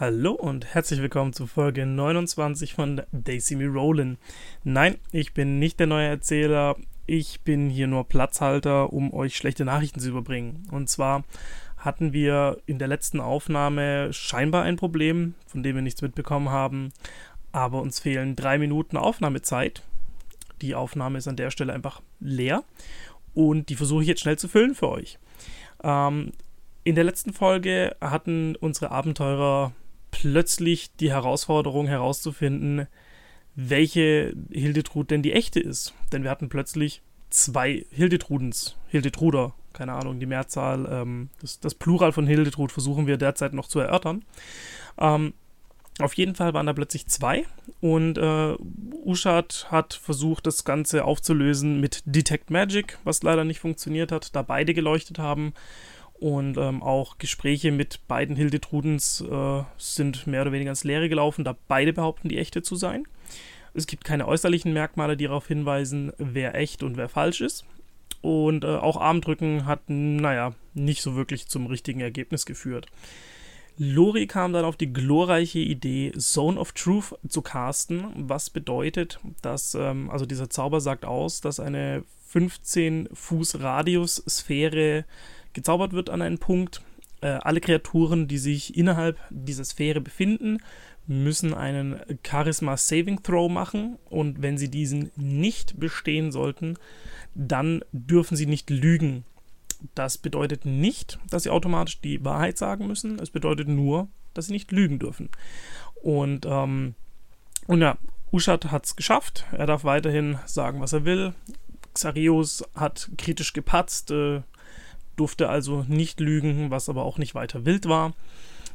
Hallo und herzlich willkommen zu Folge 29 von Daisy Me Rollin. Nein, ich bin nicht der neue Erzähler, ich bin hier nur Platzhalter, um euch schlechte Nachrichten zu überbringen. Und zwar hatten wir in der letzten Aufnahme scheinbar ein Problem, von dem wir nichts mitbekommen haben, aber uns fehlen drei Minuten Aufnahmezeit. Die Aufnahme ist an der Stelle einfach leer und die versuche ich jetzt schnell zu füllen für euch. Ähm, in der letzten Folge hatten unsere Abenteurer plötzlich die Herausforderung herauszufinden, welche Hildetrud denn die echte ist. Denn wir hatten plötzlich zwei Hildetrudens, Hildetruder, keine Ahnung, die Mehrzahl, ähm, das, das, Plural von Hildetrud versuchen wir derzeit noch zu erörtern. Ähm, auf jeden Fall waren da plötzlich zwei und äh, Uschat hat versucht, das Ganze aufzulösen mit Detect Magic, was leider nicht funktioniert hat, da beide geleuchtet haben. Und ähm, auch Gespräche mit beiden Hildetrudens äh, sind mehr oder weniger ins Leere gelaufen, da beide behaupten, die echte zu sein. Es gibt keine äußerlichen Merkmale, die darauf hinweisen, wer echt und wer falsch ist. Und äh, auch Armdrücken hat, naja, nicht so wirklich zum richtigen Ergebnis geführt. Lori kam dann auf die glorreiche Idee, Zone of Truth zu casten, was bedeutet, dass, ähm, also dieser Zauber sagt aus, dass eine 15 Fuß Radius Sphäre gezaubert wird an einen Punkt. Äh, alle Kreaturen, die sich innerhalb dieser Sphäre befinden, müssen einen Charisma Saving Throw machen und wenn sie diesen nicht bestehen sollten, dann dürfen sie nicht lügen. Das bedeutet nicht, dass sie automatisch die Wahrheit sagen müssen. Es bedeutet nur, dass sie nicht lügen dürfen. Und, ähm, und ja, Ushat hat es geschafft. Er darf weiterhin sagen, was er will. Xarius hat kritisch gepatzt. Äh, durfte also nicht lügen, was aber auch nicht weiter wild war.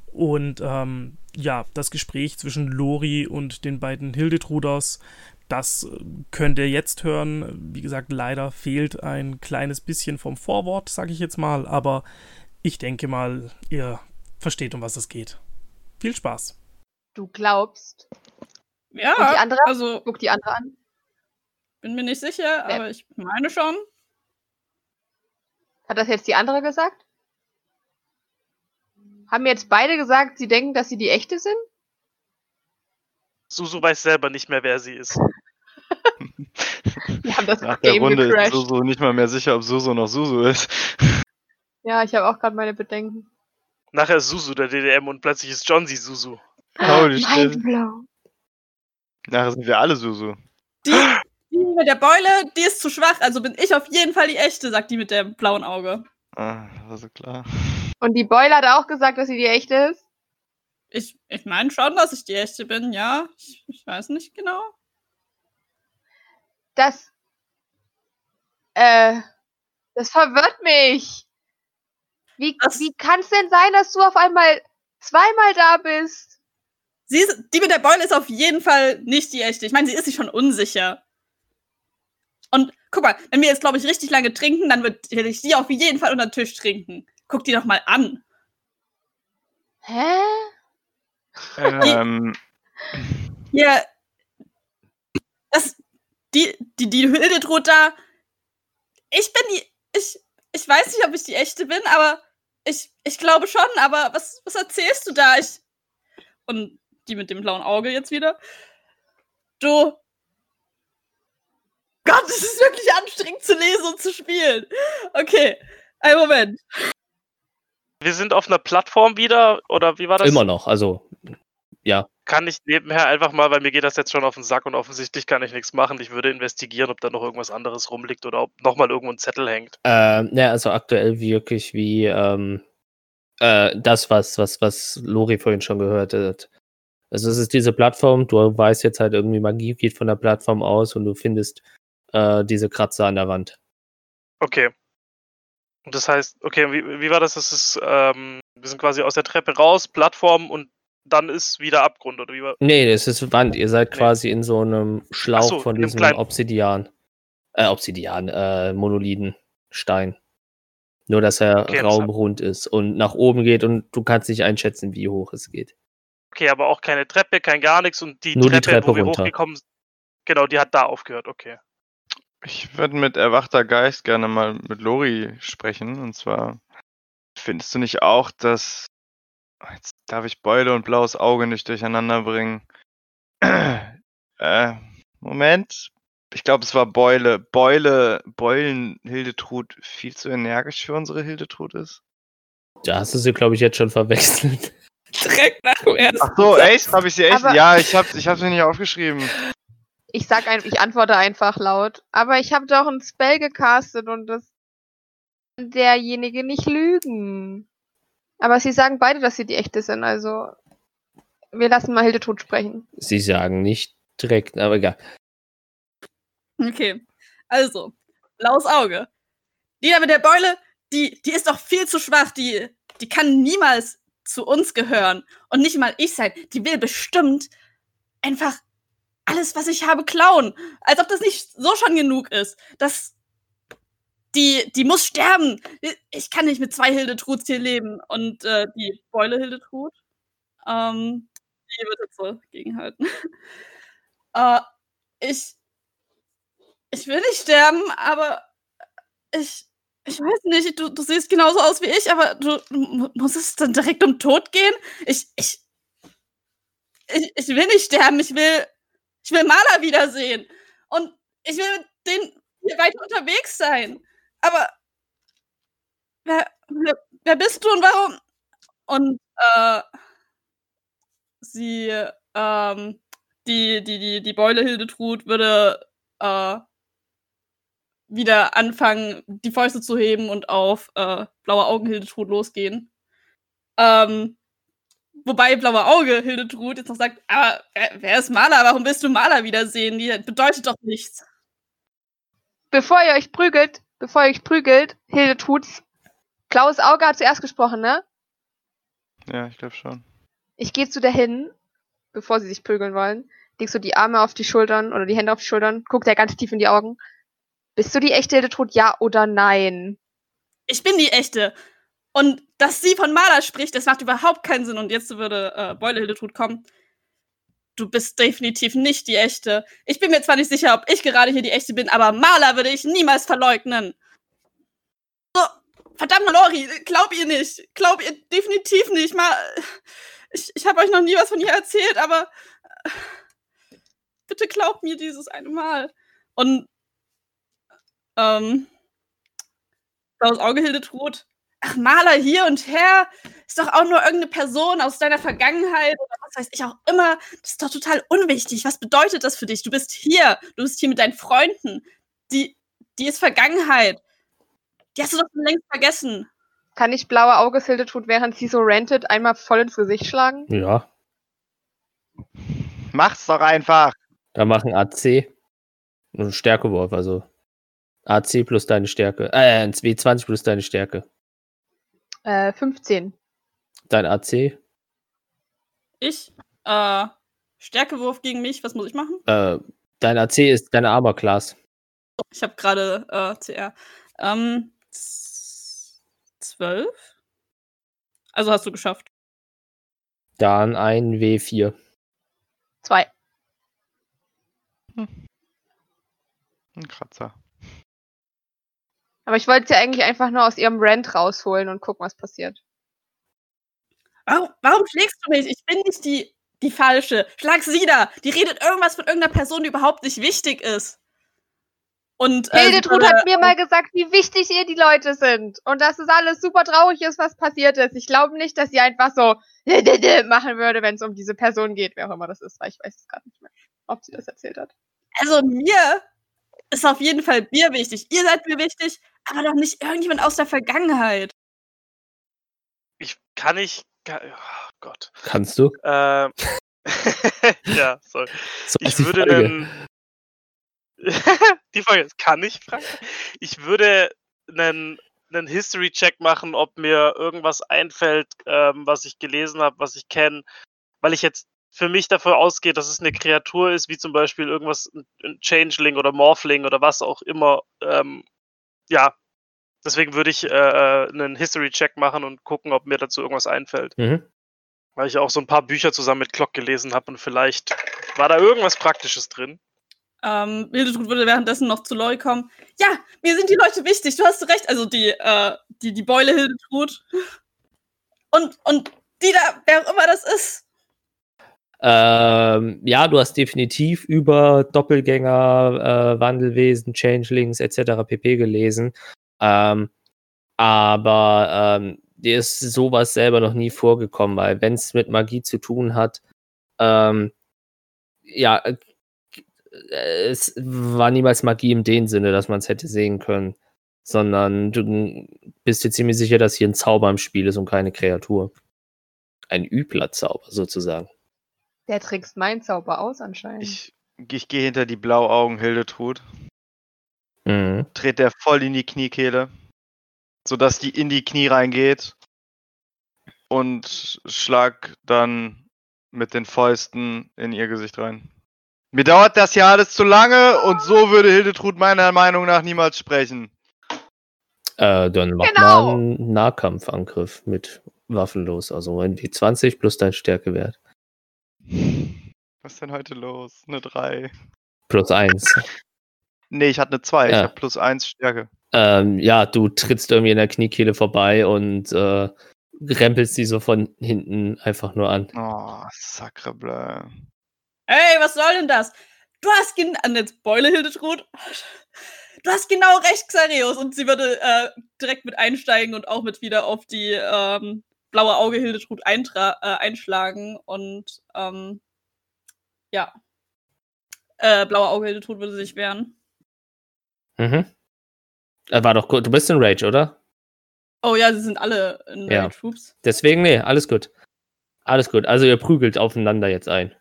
Und ähm, ja, das Gespräch zwischen Lori und den beiden Hildetruders, das äh, könnt ihr jetzt hören. Wie gesagt, leider fehlt ein kleines bisschen vom Vorwort, sage ich jetzt mal, aber ich denke mal, ihr versteht, um was es geht. Viel Spaß. Du glaubst. Ja, und die andere? also guck die andere an. Bin mir nicht sicher, Wer? aber ich meine schon. Hat das jetzt die andere gesagt? Haben jetzt beide gesagt, sie denken, dass sie die echte sind? Susu weiß selber nicht mehr, wer sie ist. Wir haben das Nach Game der Runde gecrashed. ist Susu nicht mal mehr sicher, ob Susu noch Susu ist. Ja, ich habe auch gerade meine Bedenken. Nachher ist Susu der DDM und plötzlich ist John sie Susu. Holy shit. Mindblown. Nachher sind wir alle Susu. Die, die mit der Beule, die ist zu schwach, also bin ich auf jeden Fall die echte, sagt die mit dem blauen Auge. Ah, war so klar. Und die Beule hat auch gesagt, dass sie die echte ist? Ich, ich meine schon, dass ich die echte bin, ja. Ich, ich weiß nicht genau. Das. Äh. Das verwirrt mich. Wie, Das- wie kann es denn sein, dass du auf einmal zweimal da bist? Sie ist, die mit der Beule ist auf jeden Fall nicht die echte. Ich meine, sie ist sich schon unsicher. Und guck mal, wenn wir jetzt, glaube ich, richtig lange trinken, dann wird werde ich die auf jeden Fall unter den Tisch trinken. Guck die doch mal an. Hä? Ähm, Hier. Das. Die, die, die Hildetrud da. Ich bin die. Ich, ich weiß nicht, ob ich die echte bin, aber ich, ich glaube schon, aber was, was erzählst du da? Ich. Und die mit dem blauen Auge jetzt wieder. Du. Gott, es ist wirklich anstrengend zu lesen und zu spielen. Okay, einen Moment. Wir sind auf einer Plattform wieder, oder wie war das? Immer noch, also ja. Kann ich nebenher einfach mal, weil mir geht das jetzt schon auf den Sack und offensichtlich kann ich nichts machen. Ich würde investigieren, ob da noch irgendwas anderes rumliegt oder ob nochmal irgendwo ein Zettel hängt. Ähm, ja, also aktuell wirklich wie ähm, äh, das, was, was, was Lori vorhin schon gehört hat. Also es ist diese Plattform, du weißt jetzt halt irgendwie, Magie geht von der Plattform aus und du findest äh, diese Kratzer an der Wand. Okay. Das heißt, okay, wie, wie war das? Das ist, ähm, wir sind quasi aus der Treppe raus, Plattform und dann ist wieder Abgrund, oder wie war Nee, das ist Wand. Ihr seid Nee. quasi in so einem Schlauch so, von diesem Obsidian. Äh, Obsidian, äh, Monolithen, Stein. Nur, dass er Okay, raumrund ist und nach oben geht und du kannst nicht einschätzen, wie hoch es geht. Okay, aber auch keine Treppe, kein gar nichts und die Nur die Treppe, Treppe wo wir runter. hochgekommen sind, genau, die hat da aufgehört, okay. Ich würde mit erwachter Geist gerne mal mit Lori sprechen. Und zwar, findest du nicht auch, dass Jetzt darf ich Beule und blaues Auge nicht durcheinander bringen. äh, Moment. Ich glaube, es war Beule. Beule, Beulen Hildetrud viel zu energisch für unsere Hildetrud ist. Da hast du sie, glaube ich, jetzt schon verwechselt. Direkt nach dem ersten. Ach so, echt? Habe ich sie echt? Aber- Ja, ich habe ich hab sie nicht aufgeschrieben. Ich sag ein, ich antworte einfach laut. Aber ich habe doch ein Spell gecastet und das kann derjenige nicht lügen. Aber sie sagen beide, dass sie die echte sind, also wir lassen mal Hildetrud sprechen. Sie sagen nicht direkt, aber egal. Okay. Also, blaues Auge. Die da mit der Beule, die, die ist doch viel zu schwach. Die, die kann niemals zu uns gehören. Und nicht mal ich sein. Die will bestimmt einfach alles, was ich habe, klauen. Als ob das nicht so schon genug ist. Das. Die, die muss sterben. Ich kann nicht mit zwei Hildetruds hier leben. Und äh, die Beule Hildetrud, ähm, die wird jetzt so gegenhalten. äh, ich, ich will nicht sterben, aber ich, ich weiß nicht, du, du siehst genauso aus wie ich, aber du, du mu- muss es dann direkt um Tod gehen? Ich, ich, ich, ich will nicht sterben, ich will, ich will Maler wiedersehen. Und ich will mit denen hier weiter unterwegs sein. Aber wer, wer, wer bist du und warum? Und äh, sie, ähm, die, die, die, die Beule Hildetrud würde äh, wieder anfangen, die Fäuste zu heben und auf äh, blaue Augen Hildetrud losgehen. Ähm, wobei blaue Auge Hildetrud jetzt noch sagt, aber wer, wer ist Maler? Warum willst du Maler wiedersehen? Die bedeutet doch nichts. Bevor ihr euch prügelt, bevor ihr euch prügelt, Hildetrud's blaues Auge hat zuerst gesprochen, ne? Ja, ich glaube schon. Ich gehe zu der hin, bevor sie sich prügeln wollen, leg so die Arme auf die Schultern oder die Hände auf die Schultern, guck der ganz tief in die Augen. Bist du die echte Hildetrud, ja oder nein? Ich bin die echte. Und dass sie von Maler spricht, das macht überhaupt keinen Sinn. Und jetzt würde äh, Beule Hildetrud kommen. Du bist definitiv nicht die echte. Ich bin mir zwar nicht sicher, ob ich gerade hier die echte bin, aber Maler würde ich niemals verleugnen. So, verdammt, Lori, glaub ihr nicht. Glaub ihr definitiv nicht. Mal, ich, ich habe euch noch nie was von ihr erzählt, aber äh, bitte glaubt mir dieses eine Mal. Und ähm, blaues Auge Hildetrud. Ach, Maler hier und her. Ist doch auch nur irgendeine Person aus deiner Vergangenheit oder was weiß ich auch immer. Das ist doch total unwichtig. Was bedeutet das für dich? Du bist hier. Du bist hier mit deinen Freunden. Die, die ist Vergangenheit. Die hast du doch schon längst vergessen. Kann ich blaue Auges Hildetrud, während sie so rantet, einmal voll ins Gesicht schlagen? Ja, Mach's doch einfach. da machen AC einen Stärkewurf, also AC plus deine Stärke. Äh, ein W20 plus deine Stärke. Äh, 15. Dein AC, Ich, äh, Stärkewurf gegen mich. Was muss ich machen? äh, dein AC ist deine Armor Class. Ich habe gerade äh, CR. Ähm, z- zwölf? Also hast du geschafft. Dann ein W4. Zwei. Ein Kratzer. Aber ich wollte sie eigentlich einfach nur aus ihrem Rant rausholen und gucken, was passiert. Warum, warum schlägst du mich? Ich bin nicht die, die falsche. Schlag sie da. Die redet irgendwas von irgendeiner Person, die überhaupt nicht wichtig ist. Und äh, Hildetrud hat mir mal gesagt, wie wichtig ihr die Leute sind. Und dass es alles super traurig ist, was passiert ist. Ich glaube nicht, dass sie einfach so machen würde, wenn es um diese Person geht, wer auch immer das ist, weil ich weiß es gerade nicht mehr, ob sie das erzählt hat. Also mir ist auf jeden Fall Bier wichtig. Ihr seid mir wichtig, aber doch nicht irgendjemand aus der Vergangenheit. Ich kann nicht. Kann, oh Gott. Kannst du? Ähm, ja, sorry. So Ich würde Folge. einen. die Frage ist, kann ich, Frank? Ich würde einen, einen History-Check machen, ob mir irgendwas einfällt, ähm, was ich gelesen habe, was ich kenne, weil ich jetzt für mich davon ausgehe, dass es eine Kreatur ist, wie zum Beispiel irgendwas, ein- Changeling oder Morphling oder was auch immer. Ähm, ja, deswegen würde ich äh, äh, einen History-Check machen und gucken, ob mir dazu irgendwas einfällt. Mhm. Weil ich auch so ein paar Bücher zusammen mit Glock gelesen habe und vielleicht war da irgendwas Praktisches drin. Ähm, würde währenddessen noch zu Loi kommen. Ja, mir sind die Leute wichtig, du hast recht. Also die, äh, die, die Beule Hildetrud. Und, und die da, wer auch immer das ist. Ähm, ja, du hast definitiv über Doppelgänger, äh, Wandelwesen, Changelings etc. pp. gelesen. Ähm, aber ähm, dir ist sowas selber noch nie vorgekommen, weil wenn es mit Magie zu tun hat, ähm, ja, äh, es war niemals Magie in dem Sinne, dass man es hätte sehen können, sondern du bist dir ziemlich sicher, dass hier ein Zauber im Spiel ist und keine Kreatur. Ein übler Zauber sozusagen. Der trickst meinen Zauber aus anscheinend. Ich, ich gehe hinter die Blauaugen Hildetrud, Mhm. trete der voll in die Kniekehle, sodass die in die Knie reingeht und schlag dann mit den Fäusten in ihr Gesicht rein. Mir dauert das ja alles zu lange und so würde Hildetrud meiner Meinung nach niemals sprechen. Äh, dann mach Genau. mal einen Nahkampfangriff mit waffenlos, also ein W20 plus dein Stärkewert. Was ist denn heute los? Eine 3. Plus 1. Nee, ich hatte eine 2. Ich Ja. habe plus 1 Stärke. ähm, ja, du trittst irgendwie in der Kniekehle vorbei und äh, rempelst sie so von hinten einfach nur an. Oh, sacrebleu. Ey, was soll denn das? Du hast genau. An jetzt Beule, Hildetrud. Du hast genau recht, Xarius. Und sie würde äh, direkt mit einsteigen und auch mit wieder auf die ähm, blaue Auge Hildetrud eintra äh, einschlagen. Und ähm, ja. Äh, blaue Auge Hildetrud würde sich wehren. Mhm. Äh, war doch gut. Du bist in Rage, oder? Oh ja, sie sind alle in Ja. Rage Troops. Deswegen, nee, alles gut. Alles gut. Also ihr prügelt aufeinander jetzt ein.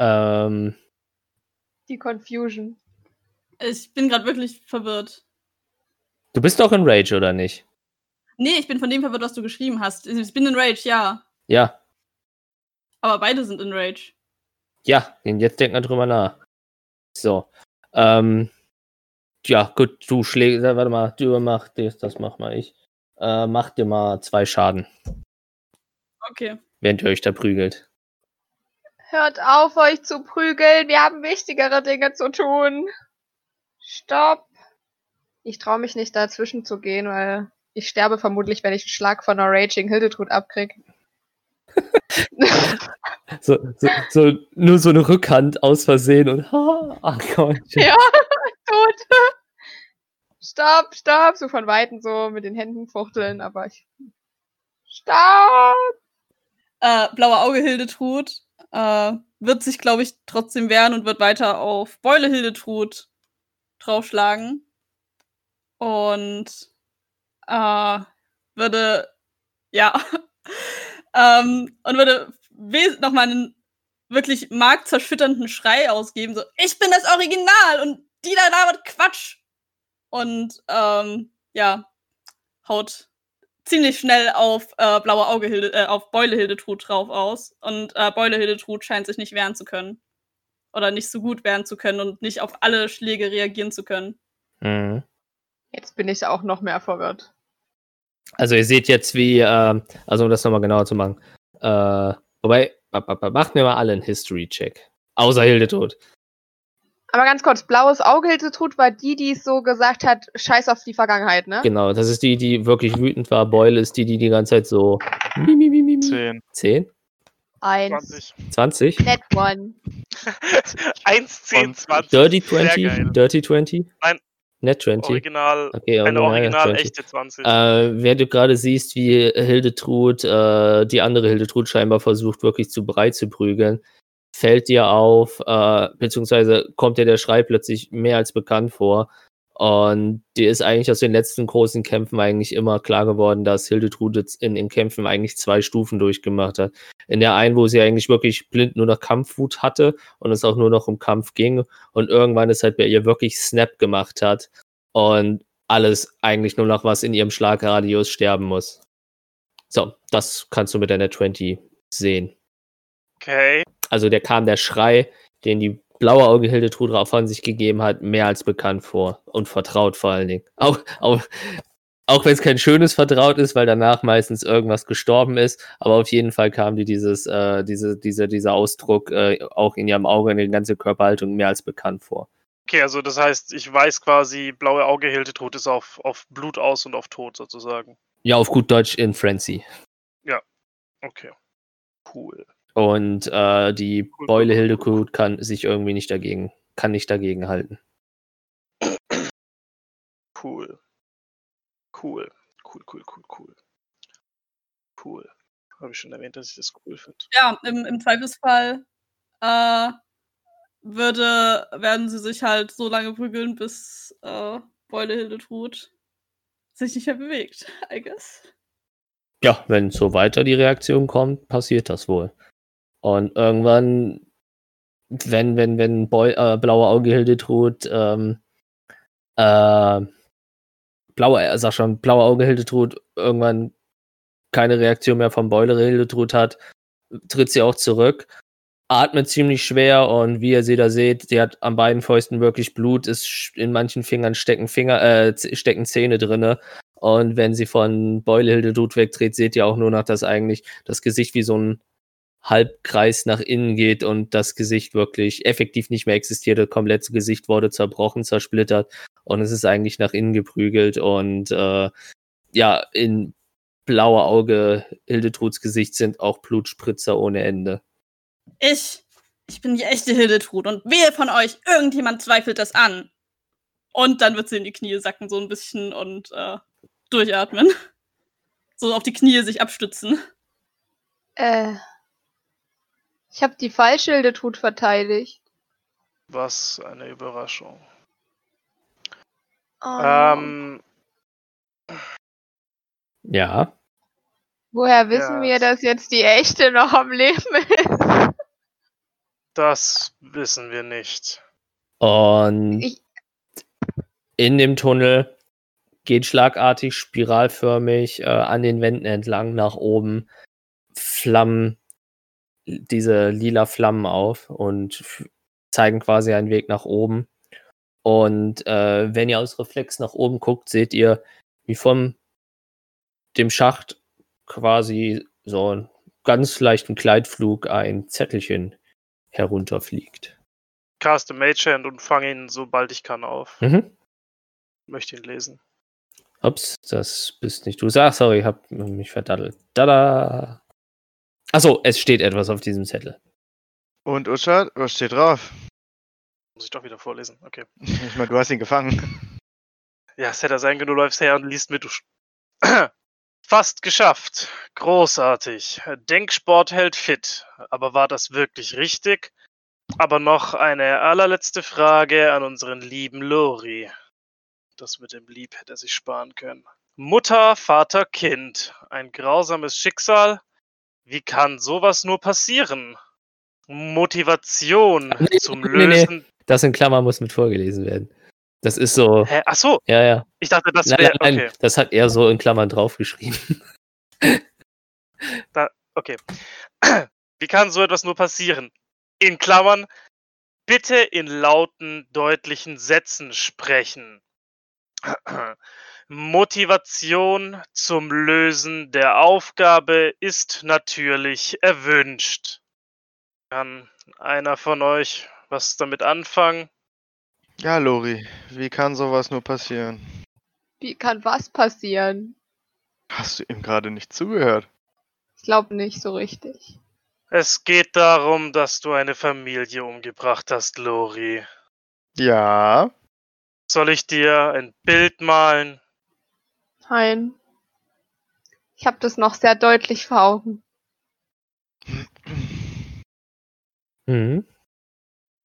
Ähm, Die Confusion. Ich bin gerade wirklich verwirrt. du bist doch in Rage, oder nicht? Nee, ich bin von dem verwirrt, was du geschrieben hast. Ich bin in Rage, ja. Ja. Aber beide sind in Rage. Ja, jetzt denk mal drüber nach. So. Ähm, ja, gut, du schlägst, äh, warte mal, du mach das, das mach mal ich. Äh, mach dir mal zwei Schaden, Okay. während ihr euch da prügelt. Hört auf, euch zu prügeln. Wir haben wichtigere Dinge zu tun. Stopp. Ich traue mich nicht dazwischen zu gehen, weil ich sterbe vermutlich, wenn ich einen Schlag von einer Raging Hildetrud abkrieg. So, so, so, nur so eine Rückhand aus Versehen und ha, ach Gott. ja, tot. Stopp, stopp. So von Weitem so mit den Händen fuchteln, aber ich. Stopp! Äh, blaue Auge Hildetrud äh, wird sich, glaube ich, trotzdem wehren und wird weiter auf Beule Hildetrud draufschlagen. Und äh, würde, ja, ähm, und würde nochmal einen wirklich marktzerschtörenden Schrei ausgeben, so, ich bin das Original und die da labert Quatsch. Und ähm, ja, haut ziemlich schnell auf äh, blaue Auge Hilde, äh, auf Beule Hildetrud drauf aus. Und äh, Beule Hildetrud scheint sich nicht wehren zu können. Oder nicht so gut wehren zu können und nicht auf alle Schläge reagieren zu können. Mhm. Jetzt bin ich auch noch mehr verwirrt. Also ihr seht jetzt, wie, äh, also um das nochmal genauer zu machen. Äh, wobei, macht mir mal alle einen History-Check. Außer Hildetod. Aber ganz kurz, blaues Auge Hildetrud war die, die es so gesagt hat, scheiß auf die Vergangenheit, ne? Genau, das ist die, die wirklich wütend war. Beule ist die, die die ganze Zeit so. Mi, mi, mi, mi, mi. 10. 10? Eins. 20. 20? Net one. 1, 10, Und 20. Dirty Sehr 20? geil. Dirty 20? Nein. Net 20? Original, Okay, eine original 20. echte 20. Äh, während du gerade siehst, wie Hildetrud, äh, die andere Hildetrud scheinbar versucht, wirklich zu breit zu prügeln, fällt dir auf, äh, beziehungsweise kommt dir der Schrei plötzlich mehr als bekannt vor. Und dir ist eigentlich aus den letzten großen Kämpfen eigentlich immer klar geworden, dass Hildetrud jetzt in den Kämpfen eigentlich zwei Stufen durchgemacht hat. In der einen, wo sie eigentlich wirklich blind nur noch Kampfwut hatte und es auch nur noch um Kampf ging und irgendwann es halt bei ihr wirklich Snap gemacht hat und alles eigentlich nur noch was in ihrem Schlagradius sterben muss. So, das kannst du mit deiner 20 sehen. Okay. Also der kam der Schrei, den die blaue Auge Hildetrud drauf von sich gegeben hat, mehr als bekannt vor und vertraut vor allen Dingen. Auch, auch, auch wenn es kein schönes Vertraut ist, weil danach meistens irgendwas gestorben ist, aber auf jeden Fall kam dir dieses, äh, diese, diese, dieser Ausdruck äh, auch in ihrem Auge, in der ganzen Körperhaltung mehr als bekannt vor. Okay, also das heißt, ich weiß quasi, blaue Auge Hildetrud ist auf, auf Blut aus und auf Tod sozusagen. Ja, auf gut Deutsch in Frenzy. Okay. Cool. Und äh, die Cool, Beule Hildekut kann sich irgendwie nicht dagegen, kann nicht dagegen halten. Cool. Cool. Cool, cool, cool, cool. Cool. Habe ich schon erwähnt, dass ich das cool finde. Ja, im, im Zweifelsfall äh, würde, werden sie sich halt so lange prügeln, bis äh, Beule Hildetrud sich nicht mehr bewegt, I guess. Ja, wenn so weiter die Reaktion kommt, passiert das wohl. Und irgendwann, wenn, wenn, wenn Boy, äh, blaue Auge Hildetrud, ähm, äh, blaue, äh, sag schon, blaue Auge Hildetrud irgendwann keine Reaktion mehr vom Beule Hildetrud hat, tritt sie auch zurück, atmet ziemlich schwer und wie ihr sie da seht, die hat an beiden Fäusten wirklich Blut, ist in manchen Fingern stecken Finger, äh, stecken Zähne drinne. Und wenn sie von Beule Hildetrud wegdreht, seht ihr auch nur noch, dass eigentlich das Gesicht wie so ein Halbkreis nach innen geht und das Gesicht wirklich effektiv nicht mehr existiert. Das komplette Gesicht wurde zerbrochen, zersplittert und es ist eigentlich nach innen geprügelt und äh, ja, in blauer Auge Hildetruds Gesicht sind auch Blutspritzer ohne Ende. Ich, ich bin die echte Hildetrud und wehe von euch, irgendjemand zweifelt das an. Und dann wird sie in die Knie sacken, so ein bisschen und äh, durchatmen. So auf die Knie sich abstützen. Äh. Ich habe die falsche Hildetrud verteidigt. Was eine Überraschung. Oh, Ähm, Ja, woher wissen ja, wir, dass jetzt die echte noch am Leben ist? das wissen wir nicht. und Ich, in dem Tunnel geht schlagartig spiralförmig äh, an den Wänden entlang nach oben Flammen, diese lila Flammen auf und zeigen quasi einen Weg nach oben. Und äh, wenn ihr aus Reflex nach oben guckt, seht ihr, wie von dem Schacht quasi so einen ganz leichten Gleitflug ein Zettelchen herunterfliegt. Caste Mage Hand und fange ihn, sobald ich kann, auf. Mhm. Möchte ihn lesen. Ups, das bist nicht du. Ach, sorry, ich hab mich verdaddelt. Tada! Achso, es steht etwas auf diesem Zettel. Und Uschat, was steht drauf? Muss ich doch wieder vorlesen. Okay. Ich meine, du hast ihn gefangen. Ja, es hätte sein können, du läufst her und liest mit. Du sch- Fast geschafft. Großartig. Denksport hält fit. Aber war das wirklich richtig? Aber noch eine allerletzte Frage an unseren lieben Lori. Das mit dem Lieb hätte er sich sparen können. Mutter, Vater, Kind. Ein grausames Schicksal. Wie kann sowas nur passieren? Motivation Nee, zum nee, nee. Lösen. Das in Klammern muss mit vorgelesen werden. Das ist so. Hä? Ach so, Ja, ja. ich dachte, das wäre. nein, nein, Okay. das hat er so in Klammern draufgeschrieben. Okay. Wie kann so etwas nur passieren? In Klammern, bitte in lauten, deutlichen Sätzen sprechen. Motivation zum Lösen der Aufgabe ist natürlich erwünscht. Kann einer von euch was damit anfangen? Ja, Lori, wie kann sowas nur passieren? wie kann was passieren? Hast du ihm gerade nicht zugehört? Ich glaube nicht so richtig. Es geht darum, dass du eine Familie umgebracht hast, Lori. Ja. Soll ich dir ein Bild malen? Nein. Ich habe das noch sehr deutlich vor Augen. Mhm.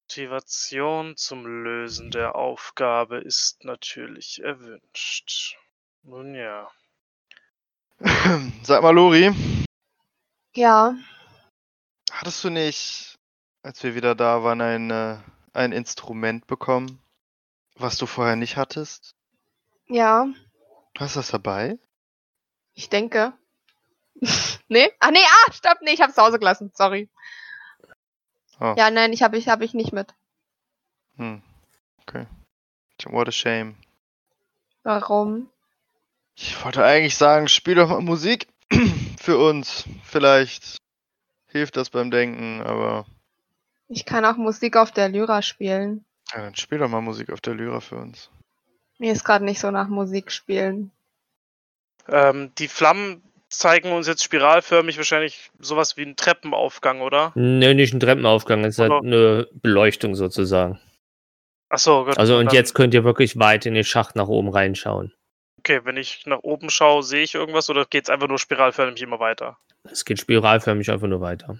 Motivation zum Lösen der Aufgabe ist natürlich erwünscht. Nun ja. Sag mal, Lori, Ja, hattest du nicht, als wir wieder da waren, ein, äh, ein Instrument bekommen, was du vorher nicht hattest? ja, Hast du das dabei? ich denke. nee? Ah, nee, ah, stopp, nee, ich hab's zu Hause gelassen, sorry. Oh. Ja, nein, ich habe ich, hab ich nicht mit. Hm. Okay. What a shame. Warum? Ich wollte eigentlich sagen, spiel doch mal Musik für uns. Vielleicht hilft das beim Denken, aber Ich kann auch Musik auf der Lyra spielen. Ja, dann spiel doch mal Musik auf der Lyra für uns. Mir ist gerade nicht so nach Musik spielen. Ähm, die Flammen zeigen uns jetzt spiralförmig wahrscheinlich sowas wie einen Treppenaufgang, oder? Nö, nicht ein Treppenaufgang, es ist halt eine Beleuchtung sozusagen. Achso, gut. Also und dann- jetzt könnt ihr wirklich weit in den Schacht nach oben reinschauen. Okay, wenn ich nach oben schaue, sehe ich irgendwas oder geht es einfach nur spiralförmig immer weiter? Es geht spiralförmig einfach nur weiter.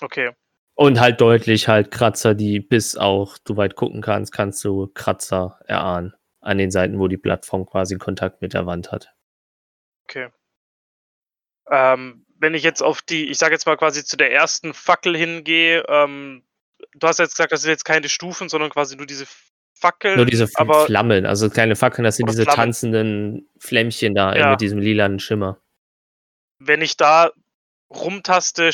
Okay. Und halt deutlich halt Kratzer, die bis auch du weit gucken kannst, kannst du Kratzer erahnen. An den Seiten, wo die Plattform quasi Kontakt mit der Wand hat. Ähm, wenn ich jetzt auf die, ich sage jetzt mal quasi zu der ersten Fackel hingehe, ähm, du hast jetzt gesagt, das sind jetzt keine Stufen, sondern quasi nur diese Fackeln. Nur diese aber Flammen, also kleine Fackeln, das sind diese Flammen. tanzenden Flämmchen da Ja. mit diesem lilanen Schimmer. wenn ich da rumtaste,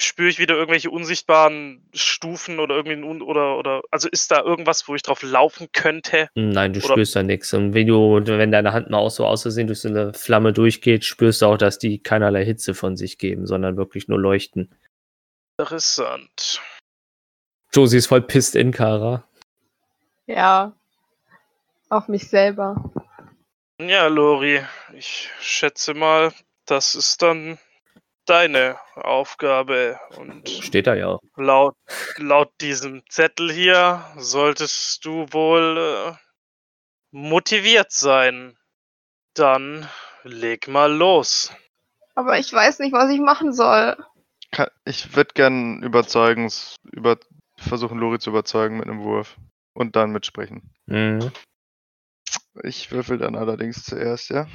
spüre ich wieder irgendwelche unsichtbaren Stufen oder irgendwie oder oder also ist da irgendwas, wo ich drauf laufen könnte? Nein, du Oder- spürst da nichts. Und wenn du, wenn deine Hand mal auch so aus Versehen durch so eine Flamme durchgeht, spürst du auch, dass die keinerlei Hitze von sich geben, sondern wirklich nur leuchten. Interessant. Josie ist voll pisst in Kara. Ja. Auf mich selber. Ja, Lori, ich schätze mal, das ist dann deine Aufgabe und Steht da ja laut laut diesem Zettel hier solltest du wohl äh, motiviert sein. Dann leg mal los. Aber ich weiß nicht, was ich machen soll. Ich würde gern überzeugens, über, versuchen, Lori zu überzeugen mit einem Wurf. Und dann mitsprechen. Mhm. Ich würfel dann allerdings zuerst, ja.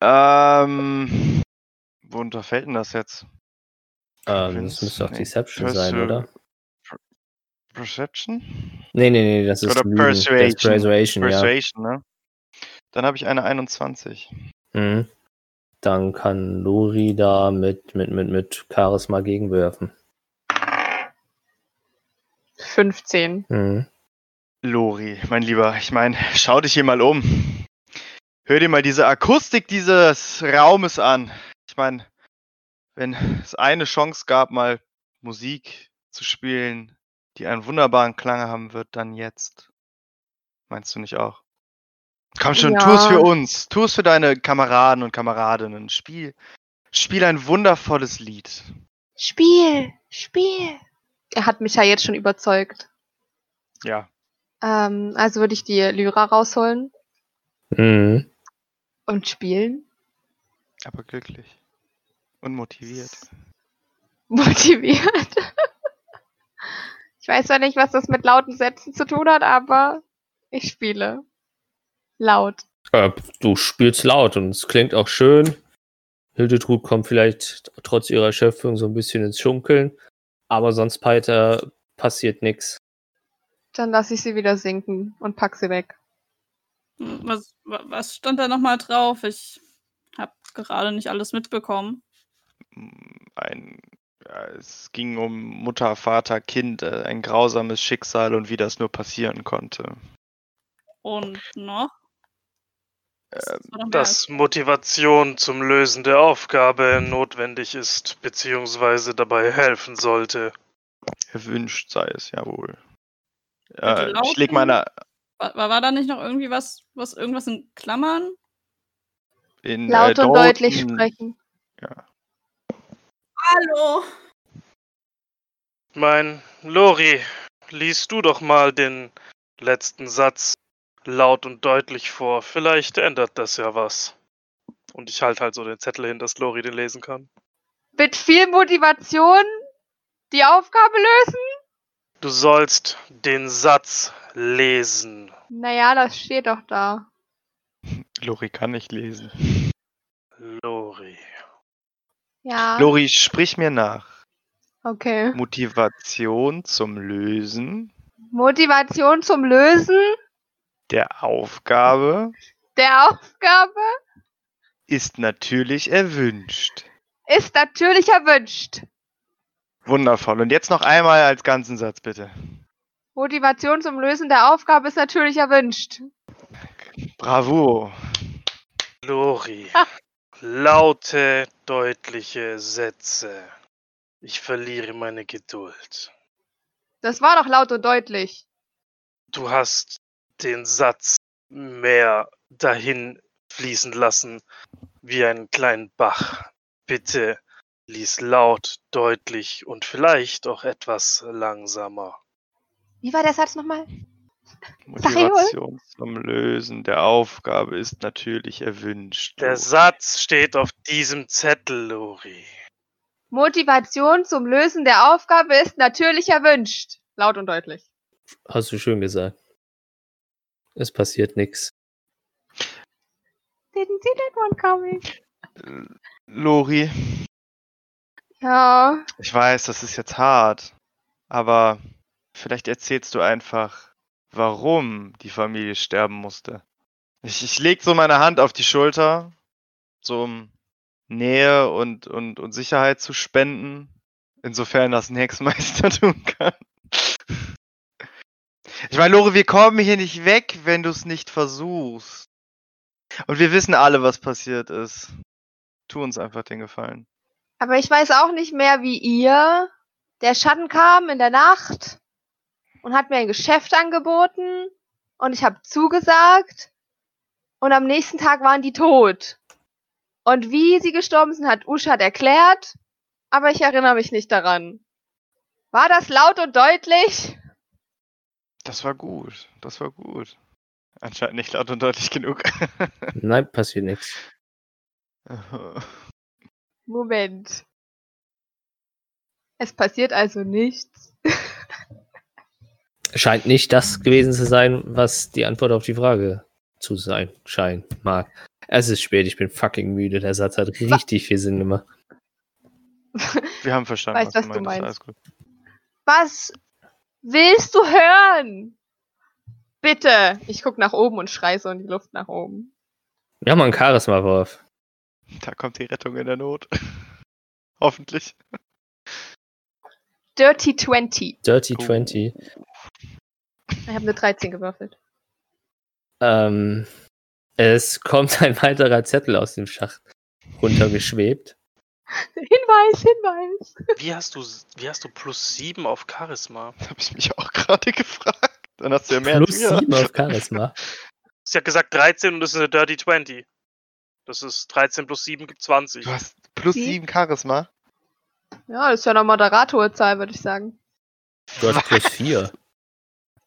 Ähm. Wo unterfällt denn das jetzt? Ähm, das müsste doch nee, Deception sein, Persu- oder? Perception? Nee, nee, nee, das ist Oder Lügen. Das Persuasion. Persuasion, ja. Persuasion, ne? Dann habe ich eine 21. Mhm. Dann kann Lori da mit, mit, mit, mit Charisma gegenwerfen. 15. Mhm. Lori, mein Lieber, ich meine, schau dich hier mal um. Hör dir mal diese Akustik dieses Raumes an. Ich meine, wenn es eine Chance gab, mal Musik zu spielen, die einen wunderbaren Klang haben wird, dann jetzt. Meinst du nicht auch? Komm schon, tu es Ja. für uns. Tu es für deine Kameraden und Kameradinnen. Spiel, spiel ein wundervolles Lied. Spiel! Spiel! Er hat mich ja jetzt schon überzeugt. Ja. Ähm, also würde ich die Lyra rausholen Mhm. und spielen. Aber glücklich. Und motiviert. Motiviert. ich weiß zwar nicht, was das mit lauten Sätzen zu tun hat, aber ich spiele. Laut. Äh, du spielst laut und es klingt auch schön. Hildetrud kommt vielleicht trotz ihrer Erschöpfung so ein bisschen ins Schunkeln, aber sonst weiter passiert nichts. Dann lasse ich sie wieder sinken und pack sie weg. Was, wa- was stand da nochmal drauf? Ich habe gerade nicht alles mitbekommen. Ein, ja, es ging um Mutter, Vater, Kind, äh, ein grausames Schicksal und wie das nur passieren konnte. Und noch? Das Ähm, Dass Motivation zum Lösen der Aufgabe notwendig ist, beziehungsweise dabei helfen sollte. Erwünscht sei es, jawohl. Äh, ich leg meine War, war, da nicht noch irgendwie was, was irgendwas in Klammern? in Laut äh, und deutlich sprechen. Ja. Hallo! Mein Lori, liest du doch mal den letzten Satz laut und deutlich vor. Vielleicht ändert das ja was. Und ich halte halt so den Zettel hin, dass Lori den lesen kann. Mit viel Motivation die Aufgabe lösen? Du sollst den Satz lesen. Naja, das steht doch da. Lori kann nicht lesen. Lori. Ja. Lori, sprich mir nach. Okay. Motivation zum Lösen Motivation zum Lösen der Aufgabe der Aufgabe ist natürlich erwünscht. ist natürlich erwünscht. Wundervoll. Und jetzt noch einmal als ganzen Satz, bitte. Motivation zum Lösen der Aufgabe ist natürlich erwünscht. Bravo. Lori. Laute, deutliche Sätze. Ich verliere meine Geduld. Das war doch laut und deutlich. Du hast den Satz mehr dahin fließen lassen, wie einen kleinen Bach. Bitte lies laut, deutlich und vielleicht auch etwas langsamer. Wie war der Satz nochmal? Motivation zum Lösen der Aufgabe ist natürlich erwünscht. Der Lori. Satz steht auf diesem Zettel, Lori. Motivation zum Lösen der Aufgabe ist natürlich erwünscht. Laut und deutlich. Hast du schön gesagt. Es passiert nichts. Didn't see that one coming. Lori, Ja, ich weiß, das ist jetzt hart, aber vielleicht erzählst du einfach, warum die Familie sterben musste. Ich, ich leg so meine Hand auf die Schulter, so um Nähe und, und, und Sicherheit zu spenden, insofern das ein Hexmeister tun kann. Ich meine, Lore, wir kommen hier nicht weg, wenn du es nicht versuchst. Und wir wissen alle, was passiert ist. Tu uns einfach den Gefallen. aber ich weiß auch nicht mehr, wie ihr. Der Schatten kam in der Nacht und hat mir ein Geschäft angeboten und ich habe zugesagt und am nächsten Tag waren die tot. Und wie sie gestorben sind, hat Uschat erklärt, aber ich erinnere mich nicht daran. War das laut und deutlich? Das war gut, das war gut. Anscheinend nicht laut und deutlich genug. Nein, passiert nichts. Moment. Es passiert also nichts. Scheint nicht das gewesen zu sein, was die Antwort auf die Frage zu sein scheint, mag. Es ist spät, ich bin fucking müde. Der Satz hat richtig viel Sinn gemacht. Wir haben verstanden, Weiß, was du du meinst. meinst. Alles gut. Was willst du hören? Bitte. Ich guck nach oben und schrei so in die Luft nach oben. Ja, mal ein Charisma-Wurf. Da kommt die Rettung in der Not. Hoffentlich. Dirty 20. Dirty Oh. 20. Ich habe eine 13 gewürfelt. Ähm, es kommt ein weiterer Zettel aus dem Schacht runtergeschwebt. Hinweis, Hinweis. Wie hast du, wie hast du plus 7 auf Charisma? Habe ich mich auch gerade gefragt. Dann hast du ja mehr Plus als 7 wir. auf Charisma. Sie hat gesagt 13 und das ist eine Dirty 20. Das ist 13 plus 7 gibt 20. Du hast plus Wie? 7 Charisma. Ja, das ist ja eine moderator Zahl, würde ich sagen. Du hast plus 4.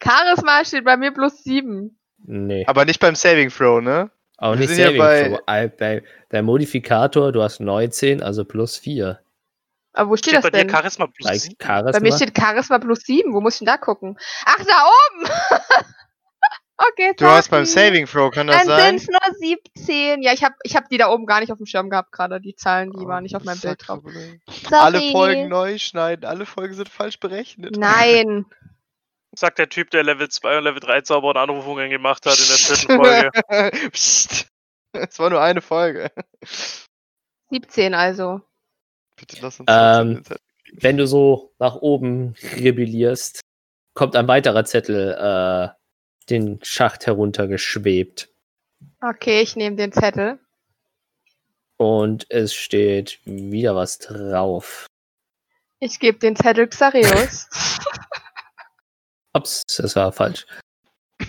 Charisma steht bei mir plus 7. Nee. Aber nicht beim Saving Throw, ne? Auch wir nicht Saving bei- Throw. Bei, der Modifikator, du hast 19, also plus 4. Aber wo steht, Steht das bei dir denn? Charisma plus Bei 7? Charisma. Bei mir steht Charisma plus 7. Wo muss ich denn da gucken? Ach, da oben! okay, Du hast beim. Saving Throw, kann das Dann sein? sind es nur 17. Ja, ich habe ich hab die da oben gar nicht auf dem Schirm gehabt gerade. Die Zahlen, die Oh, waren nicht auf meinem Bild drauf. Alle Folgen neu schneiden, alle Folgen sind falsch berechnet. Nein. Sagt der Typ, der Level 2 und Level 3 Zauber und Anrufungen gemacht hat in der dritten Folge. Psst. Es war nur eine Folge. 17 also. Bitte lass uns Ähm. Wenn du so nach oben rebellierst, kommt ein weiterer Zettel äh, den Schacht heruntergeschwebt. Okay, ich nehme den Zettel. Und es steht wieder was drauf. Ich gebe den Zettel Xareus. Ups, das war falsch.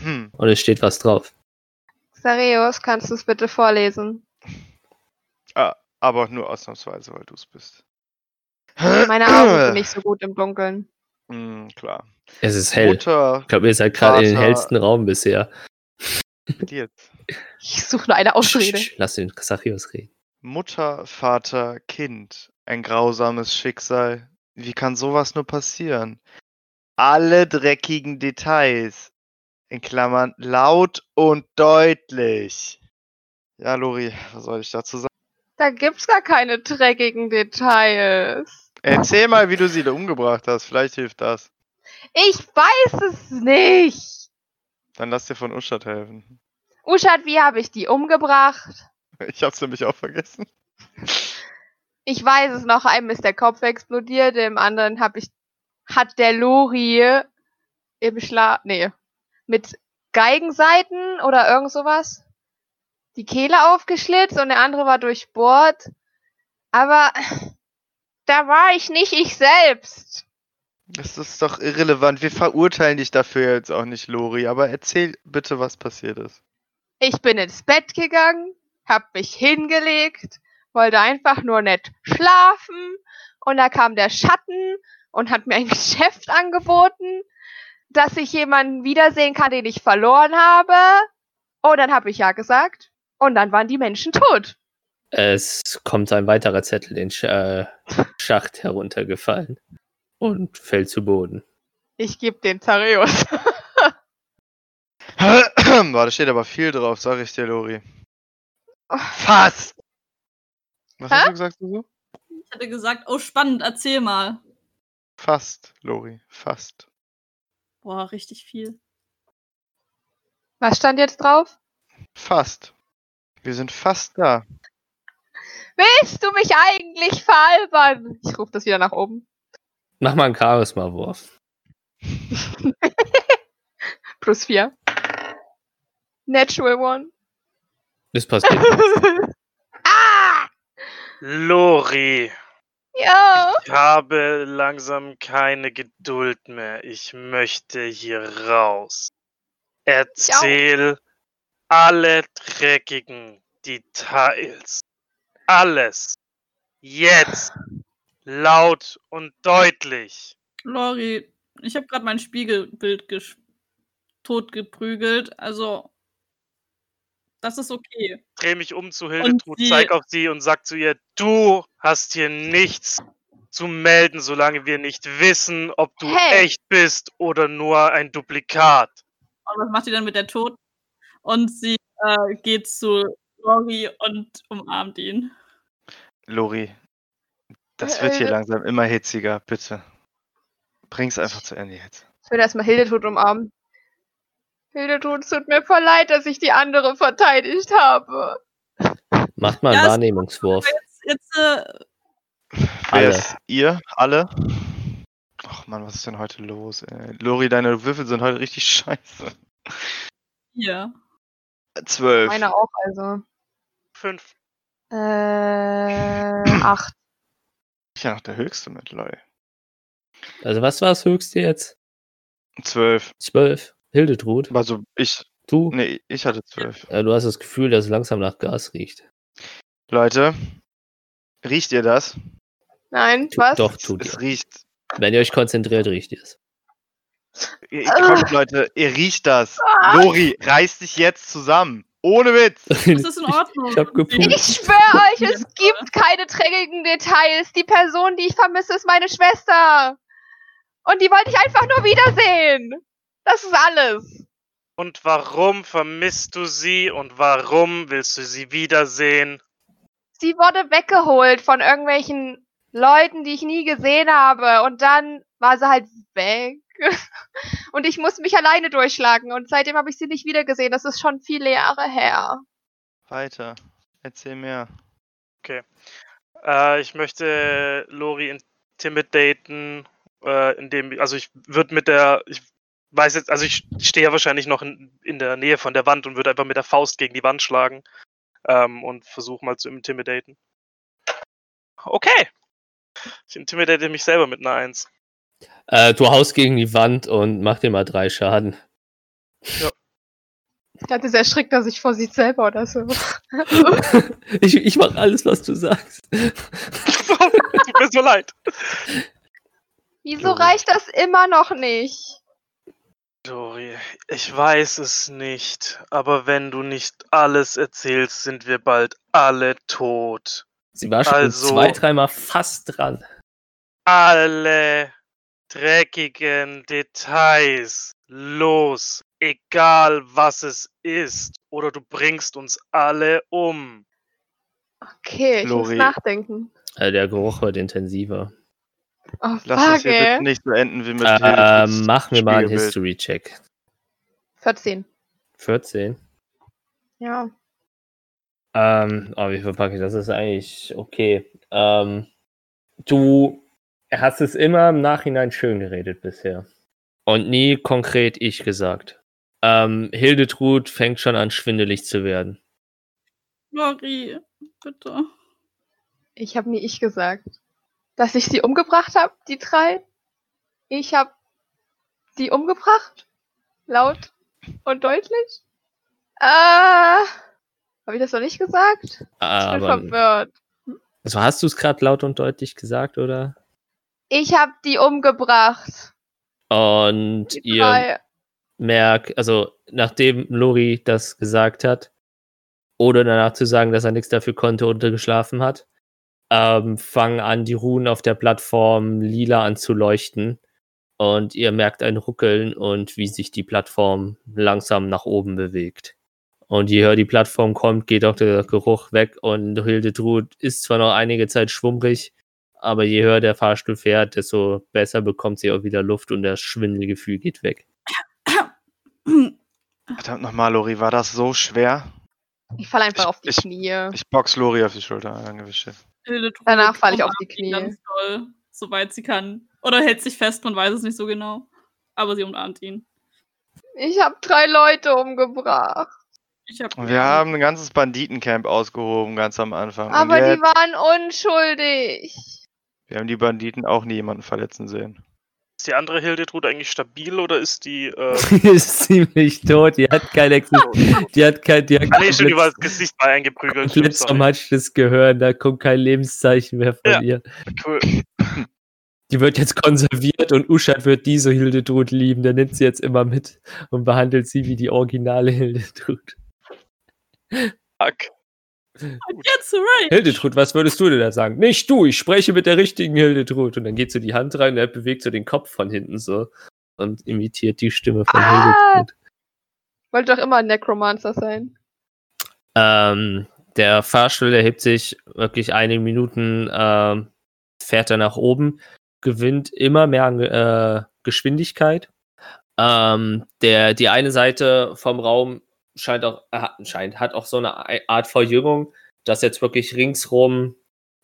Und es steht was drauf. Xareus, kannst du es bitte vorlesen? Aber nur ausnahmsweise, weil du es bist. Meine Augen sind nicht so gut im Dunkeln. Hm, klar. Es ist hell. Mutter, Ich glaube, ihr seid gerade in den hellsten Raum bisher. jetzt. Ich suche nur eine Ausrede. Sch- Lass den Xachios reden. Mutter, Vater, Kind. Ein grausames Schicksal. Wie kann sowas nur passieren? Alle dreckigen Details. In Klammern laut und deutlich. Ja, Lori, was soll ich dazu sagen? Da gibt's gar keine dreckigen Details. Erzähl mal, wie du sie da umgebracht hast. Vielleicht hilft das. Ich weiß es nicht. Dann lass dir von Uschat helfen. Uschat, wie habe ich die umgebracht? Ich hab's nämlich auch vergessen. Ich weiß es noch, einem ist der Kopf explodiert, dem anderen hab ich, hat der Lori im Schla, nee, mit Geigenseiten oder irgend sowas die Kehle aufgeschlitzt und der andere war durchbohrt. Aber da war ich nicht ich selbst. Das ist doch irrelevant. Wir verurteilen dich dafür jetzt auch nicht, Lori. Aber erzähl bitte, was passiert ist. Ich bin ins Bett gegangen, hab mich hingelegt, wollte einfach nur nett schlafen und da kam der Schatten und hat mir ein Geschäft angeboten, dass ich jemanden wiedersehen kann, den ich verloren habe. Und dann habe ich ja gesagt und dann waren die Menschen tot. Es kommt ein weiterer Zettel den Sch äh, Schacht heruntergefallen und fällt zu Boden. Ich gebe den Zareus. Boah, da steht aber viel drauf, sag ich dir, Lori. Fast! Was Hä? hast du gesagt, Susu? Ich hatte gesagt, oh spannend, erzähl mal. Fast, Lori, fast. Boah, richtig viel. Was stand jetzt drauf? Fast. Wir sind fast da. Willst du mich eigentlich veralbern? Ich rufe das wieder nach oben. Mach mal einen Charisma-Wurf. Plus vier. Natural one. Das passiert. ah! Lori, Ja. ich habe langsam keine Geduld mehr. Ich möchte hier raus. Erzähl alle dreckigen Details. Alles. Jetzt. Laut und deutlich. Lori, ich habe gerade mein Spiegelbild gesch- tot geprügelt. Also, das ist okay. Dreh mich um zu Hildetrud, sie- zeig auf sie und sag zu ihr, du hast hier nichts zu melden, solange wir nicht wissen, ob du Hey. echt bist oder nur ein Duplikat. Und was macht die dann mit der Toten? Und sie äh, geht zu Lori und umarmt ihn. Lori, das Äh, wird hier äh, langsam immer hitziger, bitte. Bring's einfach zu Ende jetzt. Ich will erstmal Hildetrud umarmen. Hildetrud, es tut mir voll leid, dass ich die andere verteidigt habe. Macht mal einen Ja, Wahrnehmungswurf. Jetzt, jetzt äh, Wer Alle. ist ihr? Alle? Ach man, was ist denn heute los? Ey? Lori, deine Würfel sind heute richtig scheiße. hier. Zwölf. Meine auch, also. Fünf. Äh, acht. Ich ja noch der höchste mit, Leute. Also was war das höchste jetzt? Zwölf. Zwölf. Hildetrud, Also ich, du? nee, ich hatte zwölf. Äh, du hast das Gefühl, dass es langsam nach Gas riecht. Leute, riecht ihr das? Nein, Tu- was? Doch, tut Es ihr. riecht. Wenn ihr euch konzentriert, riecht ihr es. Ihr- Kommt, Leute, ihr riecht das. Ah. Lori, reiß dich jetzt zusammen. Ohne Witz. Das ist in Ordnung. Ich hab gepumpt. Ich schwöre euch, es gibt keine dreckigen Details. Die Person, die ich vermisse, ist meine Schwester. Und die wollte ich einfach nur wiedersehen. Das ist alles. Und warum vermisst du sie und warum willst du sie wiedersehen? Sie wurde weggeholt von irgendwelchen Leuten, die ich nie gesehen habe. Und dann war sie halt weg. Und ich musste mich alleine durchschlagen. Und seitdem habe ich sie nicht wiedergesehen. Das ist schon viele Jahre her. Weiter. Erzähl mehr. Äh, ich möchte Lori intimidaten, äh, indem, also ich würde mit der, ich weiß jetzt, also ich stehe ja wahrscheinlich noch in, in der Nähe von der Wand und würde einfach mit der Faust gegen die Wand schlagen ähm, und versuche mal zu intimidaten. Okay. Ich intimidate mich selber mit einer Eins. Äh, du haust gegen die Wand und mach dir mal drei Schaden. Ich hatte sehr erschreckt, dass ich vor sich selber oder so. ich, ich mach alles, was du sagst. Tut mir so leid. Wieso Lori. reicht das immer noch nicht? Dori, ich weiß es nicht, aber wenn du nicht alles erzählst, sind wir bald alle tot. Sie war schon Also- zwei, dreimal fast dran. Alle dreckigen Details. Los, egal was es ist, oder du bringst uns alle um. Okay, ich muss Lori. nachdenken. Äh, der Geruch wird intensiver. Oh, Lass das hier ey. bitte nicht so enden wie mit Äh, Hildetrud's mach mir mal einen. History-Check. 14. 14. Ja. Ähm, oh, wie verpacke ich das? Das ist eigentlich okay. Ähm, du hast es immer im Nachhinein schön geredet bisher. Und nie konkret ich gesagt. Ähm, Hildetrud fängt schon an, schwindelig zu werden. Lori, bitte. Ich habe nie ich gesagt. Dass ich sie umgebracht habe, die drei. Ich habe sie umgebracht. Laut und deutlich. Äh, Habe ich das noch nicht gesagt? Ich bin Aber, verwirrt. also hast du es gerade laut und deutlich gesagt, oder? Ich habe die umgebracht. Und Die ihr drei. merkt, also nachdem Lori das gesagt hat, ohne danach zu sagen, dass er nichts dafür konnte und geschlafen hat, ähm, fangen an, die Runen auf der Plattform lila an zu leuchten. Und ihr merkt ein Ruckeln und wie sich die Plattform langsam nach oben bewegt. Und je höher die Plattform kommt, geht auch der Geruch weg und Hildetrud ist zwar noch einige Zeit schwummrig, aber je höher der Fahrstuhl fährt, desto besser bekommt sie auch wieder Luft und das Schwindelgefühl geht weg. Verdammt nochmal, Lori, war das so schwer? Ich falle einfach Ich- auf die ich- Knie. Ich box Lori auf die Schulter. Danach falle ich auf die Knie. Ganz doll, soweit sie kann. Oder hält sich fest, man weiß es nicht so genau. Aber sie umarmt ihn. Ich habe drei Leute umgebracht. Ich hab wir haben ein ganzes Banditencamp ausgehoben, ganz am Anfang. Aber die waren unschuldig. Wir haben die Banditen auch nie jemanden verletzen sehen. Ist die andere Hildetrud eigentlich stabil oder ist die. Äh, Die ist ziemlich tot, die hat kein Existenz. Die hat kein, die hat ah, nee, schon über das Gesicht mal eingeprügelt. Komplett zermatschtes Gehirn, da kommt kein Lebenszeichen mehr von Ja. ihr. Cool. Die wird jetzt konserviert und Uschat wird diese Hildetrud lieben, der nimmt sie jetzt immer mit und behandelt sie wie die originale Hildetrud. Fuck. Jetzt right. Hildetrud, was würdest du denn da sagen? Nicht du, ich spreche mit der richtigen Hildetrud. Und dann geht so die Hand rein und er bewegt so den Kopf von hinten so und imitiert die Stimme von Ah! Hildetrud. Wollte doch immer ein Necromancer sein. Ähm, der Fahrstuhl erhebt sich wirklich einige Minuten, ähm, fährt er nach oben, gewinnt immer mehr an äh, Geschwindigkeit. Ähm, der, die eine Seite vom Raum scheint auch, äh, scheint, hat auch so eine Ei- Art Verjüngung, dass jetzt wirklich ringsrum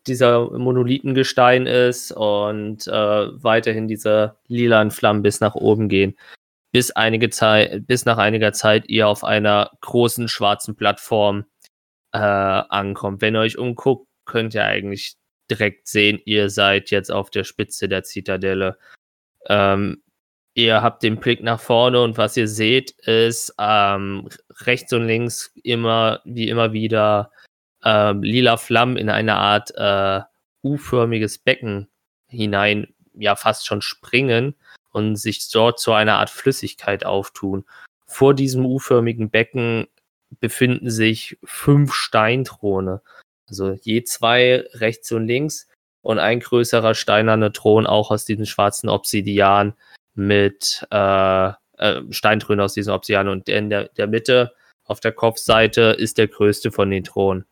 dieser Monolithengestein ist und äh, weiterhin diese lilanen Flammen bis nach oben gehen. Bis einige Zeit, bis nach einiger Zeit ihr auf einer großen schwarzen Plattform äh, ankommt. Wenn ihr euch umguckt, könnt ihr eigentlich direkt sehen, ihr seid jetzt auf der Spitze der Zitadelle. Ähm, ihr habt den Blick nach vorne und was ihr seht, ist ähm, rechts und links immer, wie immer wieder, ähm, lila Flammen in eine Art äh, U-förmiges Becken hinein, ja fast schon springen und sich dort zu einer Art Flüssigkeit auftun. Vor diesem U-förmigen Becken befinden sich fünf Steinthrone. Also je zwei rechts und links und ein größerer steinerner Thron auch aus diesem schwarzen Obsidian mit äh, äh, Steintrönen aus diesem Obsidian und in der, der Mitte auf der Kopfseite ist der größte von den Thronen.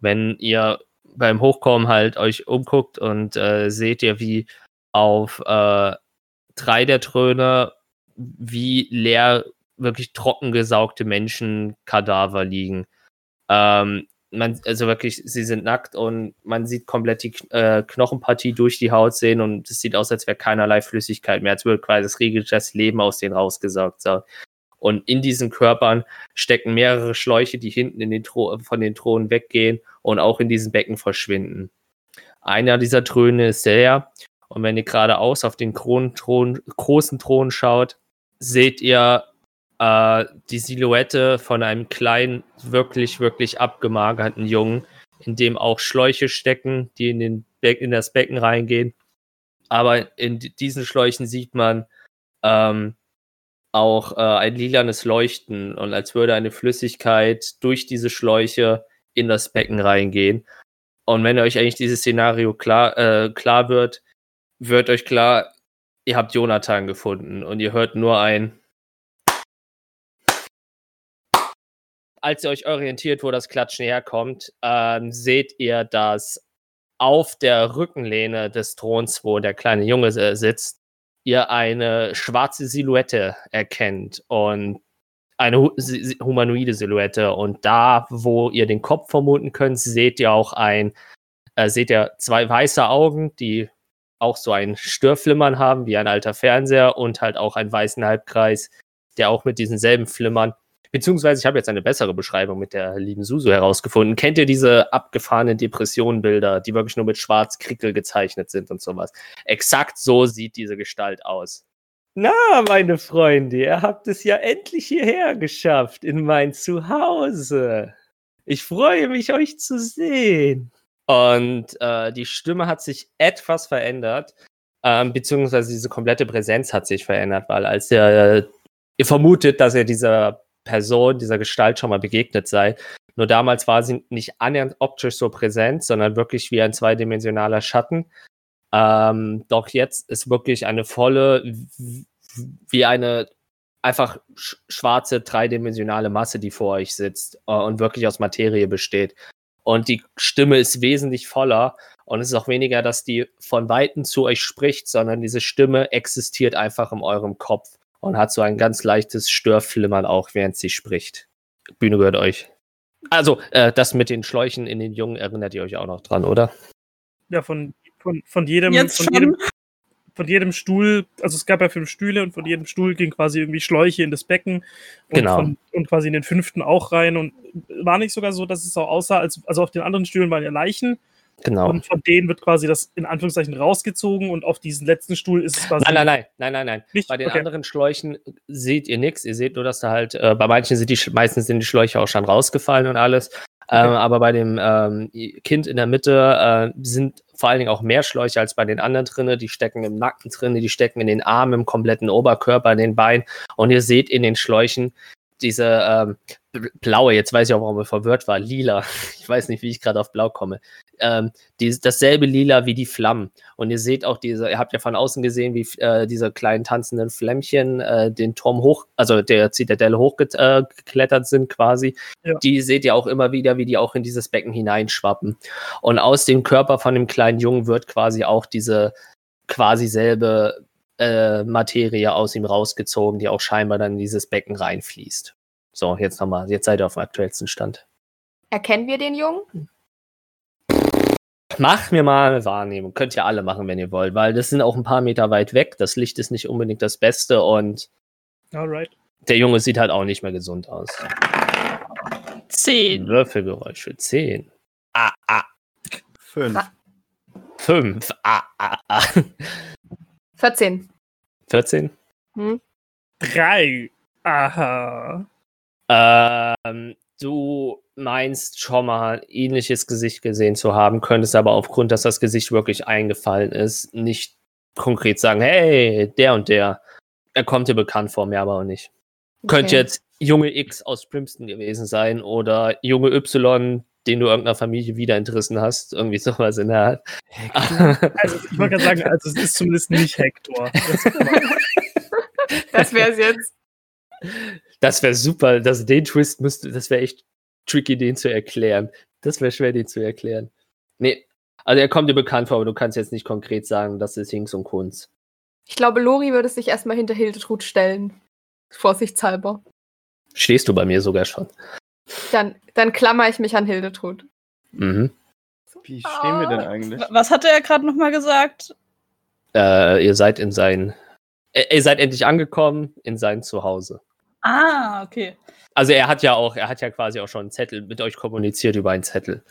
Wenn ihr beim Hochkommen halt euch umguckt und äh, seht ihr, wie auf äh, drei der Throne wie leer, wirklich trocken gesaugte Menschenkadaver liegen. Ähm, man, also wirklich, sie sind nackt und man sieht komplett die äh, Knochenpartie durch die Haut sehen und es sieht aus, als wäre keinerlei Flüssigkeit mehr, als würde quasi das regelrecht Leben aus denen rausgesaugt. So. Und in diesen Körpern stecken mehrere Schläuche, die hinten in den von den Thronen weggehen und auch in diesen Becken verschwinden. Einer dieser Throne ist der, und wenn ihr geradeaus auf den Thron, großen Thron schaut, seht ihr äh, die Silhouette von einem kleinen, wirklich, wirklich abgemagerten Jungen, in dem auch Schläuche stecken, die in, den Be in das Becken reingehen. Aber in di- diesen Schläuchen sieht man ähm, auch äh, ein lilanes Leuchten und als würde eine Flüssigkeit durch diese Schläuche in das Becken reingehen. Und wenn euch eigentlich dieses Szenario klar, äh, klar wird, wird euch klar, ihr habt Jonathan gefunden und ihr hört nur ein. Als ihr euch orientiert, wo das Klatschen herkommt, ähm, seht ihr, dass auf der Rückenlehne des Throns, wo der kleine Junge äh, sitzt, ihr eine schwarze Silhouette erkennt und eine hu humanoide Silhouette. Und da, wo ihr den Kopf vermuten könnt, seht ihr auch ein, äh, seht ihr zwei weiße Augen, die auch so ein Störflimmern haben, wie ein alter Fernseher und halt auch einen weißen Halbkreis, der auch mit diesen selben Flimmern. Beziehungsweise, ich habe jetzt eine bessere Beschreibung mit der lieben Susu herausgefunden. Kennt ihr diese abgefahrenen Depressionenbilder, die wirklich nur mit Schwarz-Krickel gezeichnet sind und sowas? Exakt so sieht diese Gestalt aus. Na, meine Freunde, ihr habt es ja endlich hierher geschafft, in mein Zuhause. Ich freue mich, euch zu sehen. Und äh, die Stimme hat sich etwas verändert, ähm, beziehungsweise diese komplette Präsenz hat sich verändert, weil als er, äh, ihr vermutet, dass er dieser Person, dieser Gestalt schon mal begegnet sei, nur damals war sie nicht annähernd optisch so präsent, sondern wirklich wie ein zweidimensionaler Schatten. Ähm, doch jetzt ist wirklich eine volle, wie eine einfach sch schwarze, dreidimensionale Masse, die vor euch sitzt äh, und wirklich aus Materie besteht. Und die Stimme ist wesentlich voller und es ist auch weniger, dass die von Weitem zu euch spricht, sondern diese Stimme existiert einfach in eurem Kopf und hat so ein ganz leichtes Störflimmern auch, während sie spricht. Bühne gehört euch. Also, äh, das mit den Schläuchen in den Jungen erinnert ihr euch auch noch dran, oder? Ja, von, von, von jedem, Jetzt von schon. jedem, von jedem Stuhl, also es gab ja fünf Stühle und von jedem Stuhl ging quasi irgendwie Schläuche in das Becken und, Genau. von, und quasi in den fünften auch rein. Und war nicht sogar so, dass es auch aussah, als, also auf den anderen Stühlen waren ja Leichen Genau. und von denen wird quasi das in Anführungszeichen rausgezogen und auf diesen letzten Stuhl ist es quasi. Nein, nein, nein, nein, nein, nein. Nicht? Bei den Okay. anderen Schläuchen seht ihr nichts. Ihr seht nur, dass da halt, äh, bei manchen sind die, meistens sind die Schläuche auch schon rausgefallen und alles. Ähm, aber bei dem ähm, Kind in der Mitte äh, sind vor allen Dingen auch mehr Schläuche als bei den anderen drinne. Die stecken im Nacken drinne, die stecken in den Armen, im kompletten Oberkörper, in den Beinen. Und ihr seht in den Schläuchen diese ähm, bl- blaue, jetzt weiß ich auch, warum er verwirrt war, lila. Ich weiß nicht, wie ich gerade auf blau komme. Ähm, die, dasselbe lila wie die Flammen. Und ihr seht auch diese, ihr habt ja von außen gesehen, wie äh, diese kleinen tanzenden Flämmchen äh, den Turm hoch, also der Zitadelle hochgeklettert äh, geklettert sind quasi. Ja. Die seht ihr auch immer wieder, wie die auch in dieses Becken hineinschwappen. Und aus dem Körper von dem kleinen Jungen wird quasi auch diese quasi selbe äh, Materie aus ihm rausgezogen, die auch scheinbar dann in dieses Becken reinfließt. So, jetzt nochmal, jetzt seid ihr auf dem aktuellsten Stand. Erkennen wir den Jungen? Macht mir mal eine Wahrnehmung. Könnt ihr alle machen, wenn ihr wollt, weil das sind auch ein paar Meter weit weg. Das Licht ist nicht unbedingt das Beste und Alright. der Junge sieht halt auch nicht mehr gesund aus. Zehn. Würfelgeräusche 10. Ah, ah. Fünf. Ah. 5. Ah, ah, ah. 14. 14. Drei. Aha. Ähm, du meinst schon mal ein ähnliches Gesicht gesehen zu haben, könntest aber aufgrund, dass das Gesicht wirklich eingefallen ist, nicht konkret sagen, hey, der und der. Er kommt dir bekannt vor, mir aber auch nicht. Könnte Okay. jetzt Junge X aus Primston gewesen sein oder Junge Y, den du irgendeiner Familie wieder entrissen hast. Irgendwie sowas in der Art. Also ich wollte gerade sagen, also es ist zumindest nicht Hector. Das wäre es jetzt. Das wäre super. Das, den Twist müsste, das wäre echt tricky, den zu erklären. Das wäre schwer, den zu erklären. Nee, also er kommt dir bekannt vor, aber du kannst jetzt nicht konkret sagen, das ist Hinks und Kunz. Ich glaube, Lori würde sich erstmal hinter Hildetrud stellen. Vorsichtshalber. Stehst du bei mir sogar schon. Dann, dann klammer ich mich an Hildetrud. Mhm. Wie stehen wir denn eigentlich? Was hatte er gerade nochmal gesagt? Äh, ihr seid in sein. Äh, ihr seid endlich angekommen in sein Zuhause. Ah, okay. Also er hat ja auch, er hat ja quasi auch schon einen Zettel mit euch kommuniziert über einen Zettel.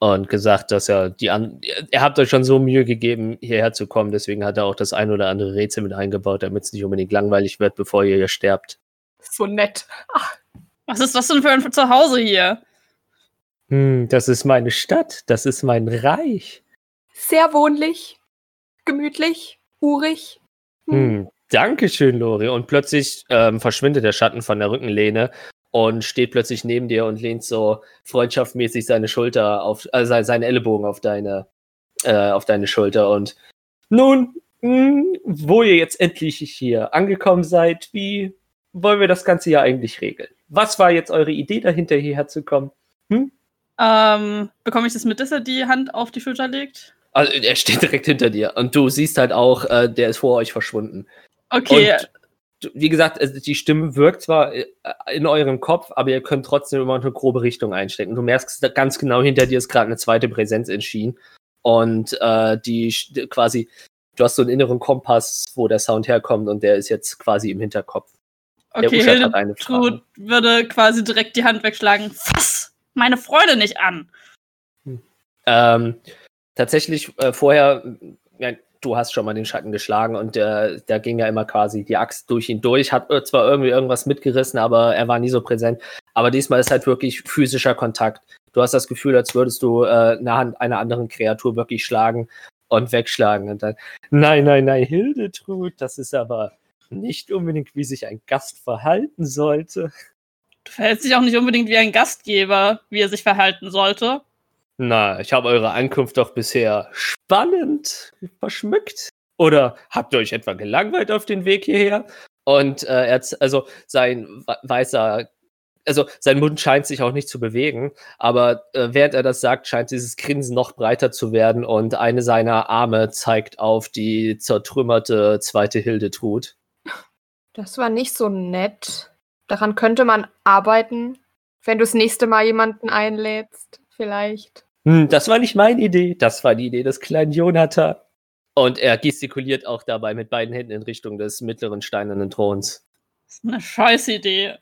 Und gesagt, dass er die an. Er habt euch schon so Mühe gegeben, hierher zu kommen, deswegen hat er auch das ein oder andere Rätsel mit eingebaut, damit es nicht unbedingt langweilig wird, bevor ihr hier sterbt. So nett. Was ist das denn für ein Zuhause hier? Hm, das ist meine Stadt, das ist mein Reich. Sehr wohnlich, gemütlich, urig. Hm, Dankeschön, Lori. Und plötzlich ähm, verschwindet der Schatten von der Rückenlehne und steht plötzlich neben dir und lehnt so freundschaftmäßig seine Schulter auf, äh, se- seinen Ellenbogen auf deine, äh, auf deine Schulter. Und nun, hm, wo ihr jetzt endlich hier angekommen seid, wie wollen wir das Ganze ja eigentlich regeln? Was war jetzt eure Idee dahinter, hierher zu kommen? Ähm, bekomme ich das mit, dass er die Hand auf die Schulter legt? Also, er steht direkt hinter dir und du siehst halt auch, äh, der ist vor euch verschwunden. Okay. Und wie gesagt, die Stimme wirkt zwar äh, in eurem Kopf, aber ihr könnt trotzdem immer eine grobe Richtung einstecken. Du merkst ganz genau, hinter dir ist gerade eine zweite Präsenz entschieden. Und äh, die quasi, du hast so einen inneren Kompass, wo der Sound herkommt und der ist jetzt quasi im Hinterkopf. Der okay, Uschat hat eine Hildetrud würde quasi direkt die Hand wegschlagen. Fass meine Freude nicht an. Ähm, tatsächlich äh, vorher, ja, du hast schon mal den Schatten geschlagen und der, da ging ja immer quasi die Axt durch ihn durch, hat äh, zwar irgendwie irgendwas mitgerissen, aber er war nie so präsent. Aber diesmal ist halt wirklich physischer Kontakt. Du hast das Gefühl, als würdest du äh, eine Hand einer anderen Kreatur wirklich schlagen und wegschlagen. Und dann, nein, nein, nein, Hildetrud, das ist aber nicht unbedingt, wie sich ein Gast verhalten sollte. Du verhältst dich auch nicht unbedingt wie ein Gastgeber, wie er sich verhalten sollte. Na, ich habe eure Ankunft doch bisher spannend verschmückt. Oder habt ihr euch etwa gelangweilt auf den Weg hierher? Und äh, er, also sein weißer, also sein Mund scheint sich auch nicht zu bewegen, aber äh, während er das sagt, scheint dieses Grinsen noch breiter zu werden und eine seiner Arme zeigt auf die zertrümmerte zweite Hildetrud. Das war nicht so nett. Daran könnte man arbeiten, wenn du das nächste Mal jemanden einlädst, vielleicht. Hm, das war nicht meine Idee, das war die Idee des kleinen Jonathan. Und er gestikuliert auch dabei mit beiden Händen in Richtung des mittleren steinernen Throns. Das ist eine scheiß Idee.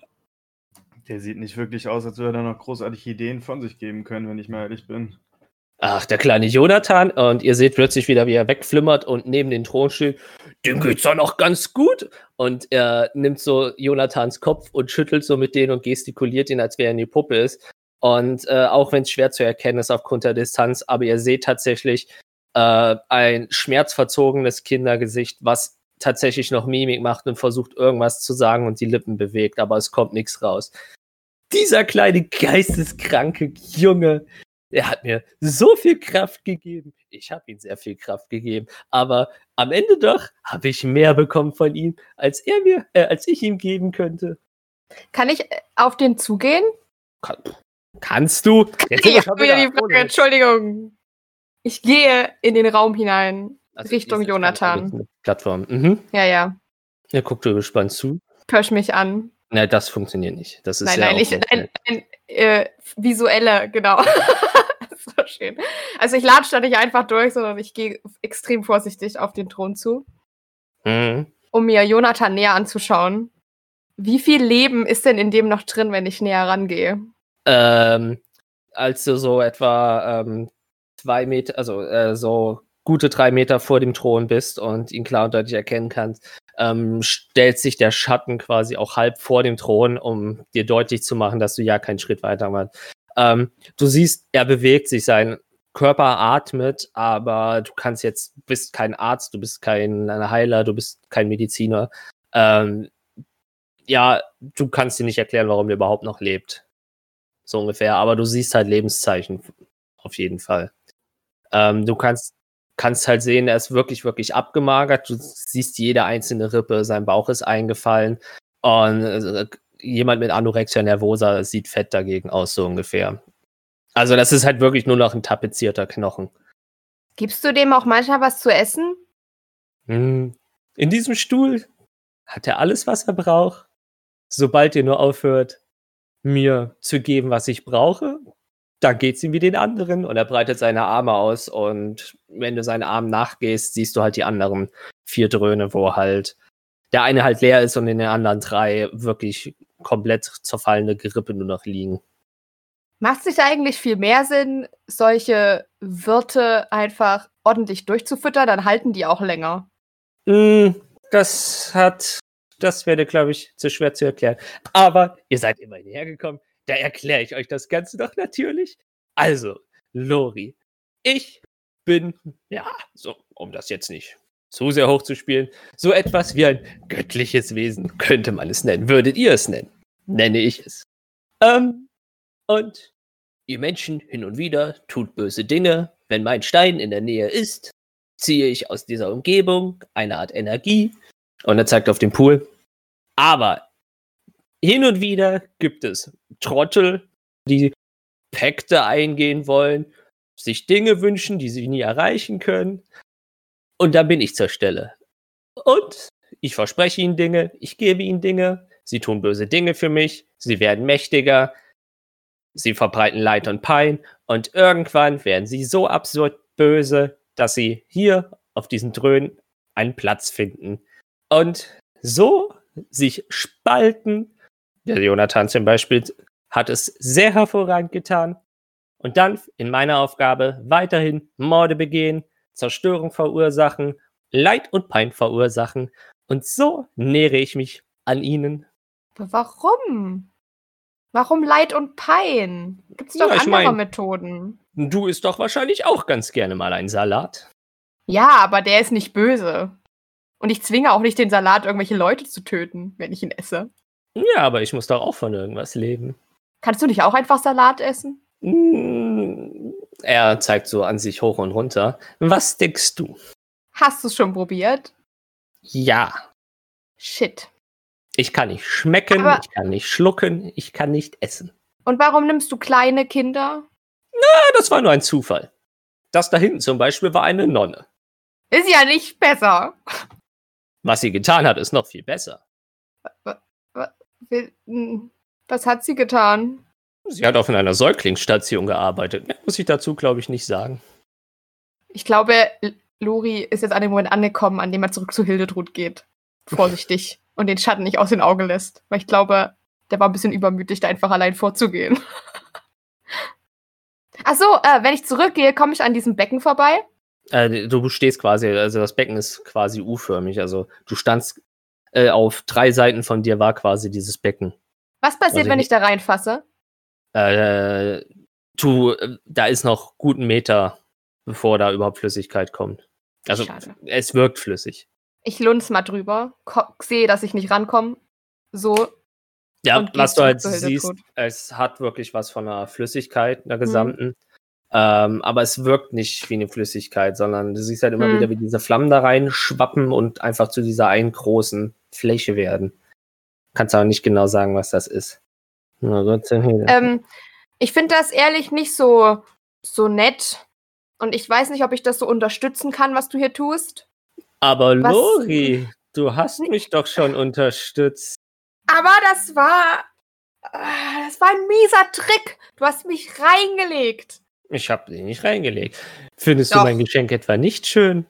Der sieht nicht wirklich aus, als würde er noch großartige Ideen von sich geben können, wenn ich mal ehrlich bin. Ach, der kleine Jonathan. Und ihr seht plötzlich wieder, wie er wegflimmert und neben den Thron steht. Dem geht's doch noch ganz gut. Und er nimmt so Jonathans Kopf und schüttelt so mit denen und gestikuliert ihn, als wäre er eine Puppe ist. Und äh, auch wenn es schwer zu erkennen ist aufgrund der Distanz, aber ihr seht tatsächlich, äh, ein schmerzverzogenes Kindergesicht, was tatsächlich noch Mimik macht und versucht irgendwas zu sagen und die Lippen bewegt, aber es kommt nichts raus. Dieser kleine geisteskranke Junge, der hat mir so viel Kraft gegeben. Ich habe ihm sehr viel Kraft gegeben, aber am Ende doch habe ich mehr bekommen von ihm, als er mir, äh, als ich ihm geben könnte. Kann ich äh, auf den zugehen? Kann, kannst du? Jetzt ich habe wieder die Frage, Entschuldigung. Ich gehe in den Raum hinein, also Richtung Jonathan. Plattform. Mhm. Ja, ja. Er guckt dir gespannt zu. Pösch mich an. Nein, das funktioniert nicht. Das ist nein, ja nein, ich, ein, ein äh, visuelle, genau. so schön. Also ich latsche da nicht einfach durch, sondern ich gehe extrem vorsichtig auf den Thron zu, mhm. um mir Jonathan näher anzuschauen. Wie viel Leben ist denn in dem noch drin, wenn ich näher rangehe? Ähm, als du so etwa ähm, zwei Meter, also äh, so gute drei Meter vor dem Thron bist und ihn klar und deutlich erkennen kannst, ähm, stellt sich der Schatten quasi auch halb vor dem Thron, um dir deutlich zu machen, dass du ja keinen Schritt weiter machst. Ähm, du siehst, er bewegt sich, sein Körper atmet, aber du kannst jetzt, bist kein Arzt, du bist kein Heiler, du bist kein Mediziner. Ähm, ja, du kannst dir nicht erklären, warum er überhaupt noch lebt. So ungefähr, aber du siehst halt Lebenszeichen auf jeden Fall. Ähm, du kannst, kannst halt sehen, er ist wirklich, wirklich abgemagert. Du siehst jede einzelne Rippe, sein Bauch ist eingefallen. Und äh, jemand mit Anorexia nervosa sieht fett dagegen aus, so ungefähr. Also, das ist halt wirklich nur noch ein tapezierter Knochen. Gibst du dem auch manchmal was zu essen? Hm. In diesem Stuhl hat er alles, was er braucht. Sobald ihr nur aufhört, mir zu geben, was ich brauche, dann geht's ihm wie den anderen und er breitet seine Arme aus und wenn du seinen Arm nachgehst, siehst du halt die anderen vier Dröhne, wo halt der eine halt leer ist und in den anderen drei wirklich komplett zerfallene Gerippe nur noch liegen. Macht sich eigentlich viel mehr Sinn, solche Wirte einfach ordentlich durchzufüttern, dann halten die auch länger. Mm, das hat, das wäre, glaube ich, zu schwer zu erklären. Aber ihr seid immerhin hergekommen. Da erkläre ich euch das Ganze doch natürlich. Also, Lori, ich bin, ja, so, um das jetzt nicht zu sehr hoch zu spielen, so etwas wie ein göttliches Wesen könnte man es nennen. Würdet ihr es nennen? Nenne ich es. Ähm, und ihr Menschen hin und wieder tut böse Dinge. Wenn mein Stein in der Nähe ist, ziehe ich aus dieser Umgebung eine Art Energie und er zeigt auf den Pool. Aber hin und wieder gibt es Trottel, die Pakte eingehen wollen, sich Dinge wünschen, die sie nie erreichen können. Und da bin ich zur Stelle. Und ich verspreche ihnen Dinge, ich gebe ihnen Dinge, sie tun böse Dinge für mich, sie werden mächtiger, sie verbreiten Leid und Pein und irgendwann werden sie so absurd böse, dass sie hier auf diesen Dröhnen einen Platz finden und so sich spalten der Jonathan zum Beispiel hat es sehr hervorragend getan. Und dann in meiner Aufgabe weiterhin Morde begehen, Zerstörung verursachen, Leid und Pein verursachen. Und so nähere ich mich an ihnen. Aber warum? Warum Leid und Pein? Gibt's doch Ja, ich andere mein- Methoden. Du isst doch wahrscheinlich auch ganz gerne mal einen Salat. Ja, aber der ist nicht böse. Und ich zwinge auch nicht den Salat, irgendwelche Leute zu töten, wenn ich ihn esse. Ja, aber ich muss doch auch von irgendwas leben. Kannst du nicht auch einfach Salat essen? Mm, Er zeigt so an sich hoch und runter. Was denkst du? Hast du es schon probiert? Ja, Shit. ich kann nicht schmecken, Aber- ich kann nicht schlucken, ich kann nicht essen. Und warum nimmst du kleine Kinder? Ah, das war nur ein Zufall. Das da hinten zum Beispiel war eine Nonne. Ist ja nicht besser. Was sie getan hat, ist noch viel besser. Hm, Was hat sie getan? Sie hat auf einer Säuglingsstation gearbeitet. Mehr muss ich dazu, glaube ich, nicht sagen. Ich glaube, Lori ist jetzt an dem Moment angekommen, an dem er zurück zu Hildetrud geht. Vorsichtig. und den Schatten nicht aus den Augen lässt. Weil ich glaube, der war ein bisschen übermütig, da einfach allein vorzugehen. Ach so, äh, wenn ich zurückgehe, komme ich an diesem Becken vorbei. Äh, du stehst quasi, also das Becken ist quasi U-förmig. Also du standst äh, auf drei Seiten von dir war quasi dieses Becken. Was passiert, Also wenn ich- da reinfasse? Äh, du, da ist noch guten Meter, bevor da überhaupt Flüssigkeit kommt. Also Schade. es wirkt flüssig. Ich lunz mal drüber, sehe, dass ich nicht rankomme. So, Ja, was du halt siehst, es hat wirklich was von einer Flüssigkeit, einer gesamten. Ähm, aber es wirkt nicht wie eine Flüssigkeit, sondern du siehst halt immer Hm. wieder, wie diese Flammen da rein schwappen und einfach zu dieser einen großen Fläche werden. Kannst aber nicht genau sagen, was das ist. Na Gott sei Dank. ähm, ich finde das ehrlich nicht so, so nett. Und ich weiß nicht, ob ich das so unterstützen kann, was du hier tust. aber was- Lori, du hast mich doch schon unterstützt. Aber das war. ah, Das war ein mieser Trick. Du hast mich reingelegt. Ich habe dich nicht reingelegt. Findest Doch. du mein Geschenk etwa nicht schön?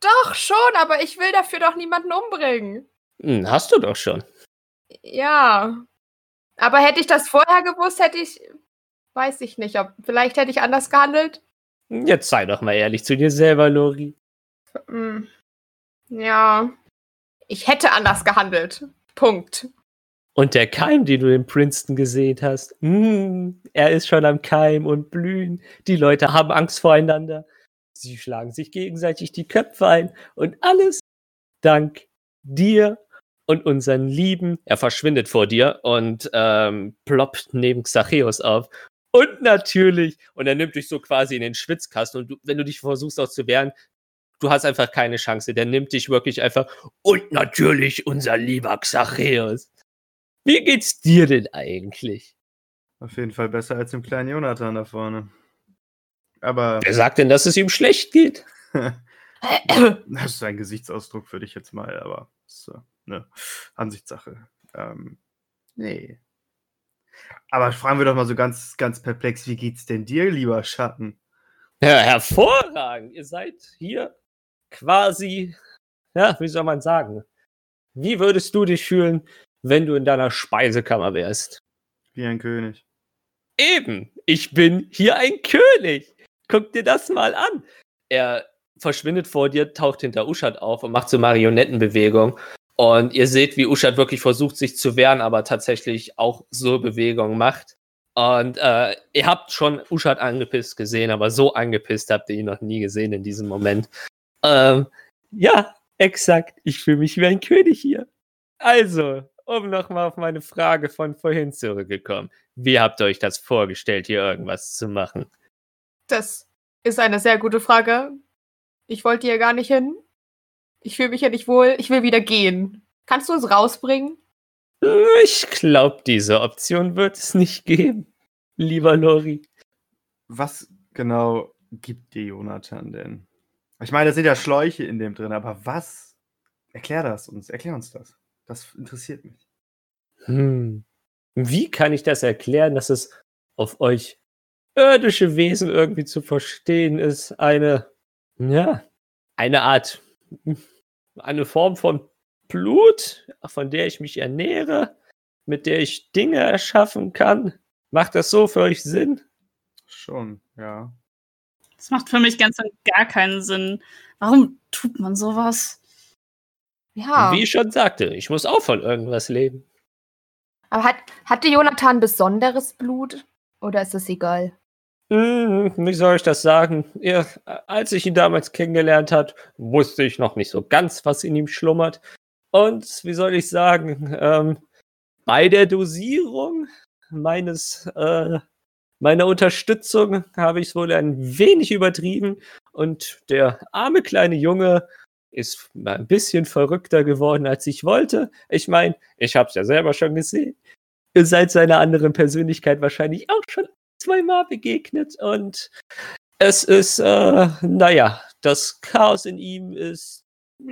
Doch, schon, aber ich will dafür doch niemanden umbringen. Hm, hast du doch schon. Ja. Aber hätte ich das vorher gewusst, hätte ich. Weiß ich nicht, ob. Vielleicht hätte ich anders gehandelt. Jetzt sei doch mal ehrlich zu dir selber, Lori. Hm. Ja. Ich hätte anders gehandelt. Punkt. Und der Keim, den du in Princeton gesehen hast, hm, er ist schon am Keim und blühen. Die Leute haben Angst voreinander. Sie schlagen sich gegenseitig die Köpfe ein und alles dank dir und unseren Lieben. Er verschwindet vor dir und ähm, ploppt neben Xacheus auf. Und natürlich, und er nimmt dich so quasi in den Schwitzkasten und du, wenn du dich versuchst auch zu wehren, du hast einfach keine Chance. Der nimmt dich wirklich einfach. Und natürlich unser lieber Xacheus. Wie geht's dir denn eigentlich? Auf jeden Fall besser als dem kleinen Jonathan da vorne. Aber Wer sagt denn, dass es ihm schlecht geht? das ist ein Gesichtsausdruck für dich jetzt mal, aber ist eine Ansichtssache. Ähm, nee. Aber fragen wir doch mal so ganz, ganz perplex, wie geht's denn dir, lieber Schatten? Ja, hervorragend. Ihr seid hier quasi, ja, wie soll man sagen? Wie würdest du dich fühlen, wenn du in deiner Speisekammer wärst? Wie ein König. Eben, ich bin hier ein König. Guck dir das mal an. Er verschwindet vor dir, taucht hinter Uschat auf und macht so Marionettenbewegung. Und ihr seht, wie Uschat wirklich versucht, sich zu wehren, aber tatsächlich auch so Bewegungen macht. Und äh, ihr habt schon Uschat angepisst gesehen, aber so angepisst habt ihr ihn noch nie gesehen in diesem Moment. Ähm, ja, exakt. Ich fühle mich wie ein König hier. Also, um nochmal auf meine Frage von vorhin zurückgekommen. Wie habt ihr euch das vorgestellt, hier irgendwas zu machen? Das ist eine sehr gute Frage. Ich wollte hier gar nicht hin. Ich fühle mich hier nicht wohl. Ich will wieder gehen. Kannst du uns rausbringen? Ich glaube, diese Option wird es nicht geben, lieber Lori. Was genau gibt dir Jonathan denn? Ich meine, da sind ja Schläuche in dem drin, aber was? Erklär das uns, erklär uns das. Das interessiert mich. Hm. Wie kann ich das erklären, dass es auf euch irdische Wesen irgendwie zu verstehen ist? Eine, ja, eine Art, eine Form von Blut, von der ich mich ernähre, mit der ich Dinge erschaffen kann. Macht das so für euch Sinn? Schon, ja. Das macht für mich ganz und gar keinen Sinn. Warum tut man sowas? Ja. Wie ich schon sagte, ich muss auch von irgendwas leben. Aber hat, hatte Jonathan besonderes Blut? Oder ist das egal? Hm, wie soll ich das sagen? Ja, als ich ihn damals kennengelernt hat, wusste ich noch nicht so ganz, was in ihm schlummert. Und wie soll ich sagen, ähm, bei der Dosierung meines äh, meiner Unterstützung habe ich es wohl ein wenig übertrieben und der arme kleine Junge ist mal ein bisschen verrückter geworden, als ich wollte. Ich meine, ich habe es ja selber schon gesehen. Ihr seid seiner anderen Persönlichkeit wahrscheinlich auch schon zweimal begegnet und es ist, äh, naja, das Chaos in ihm ist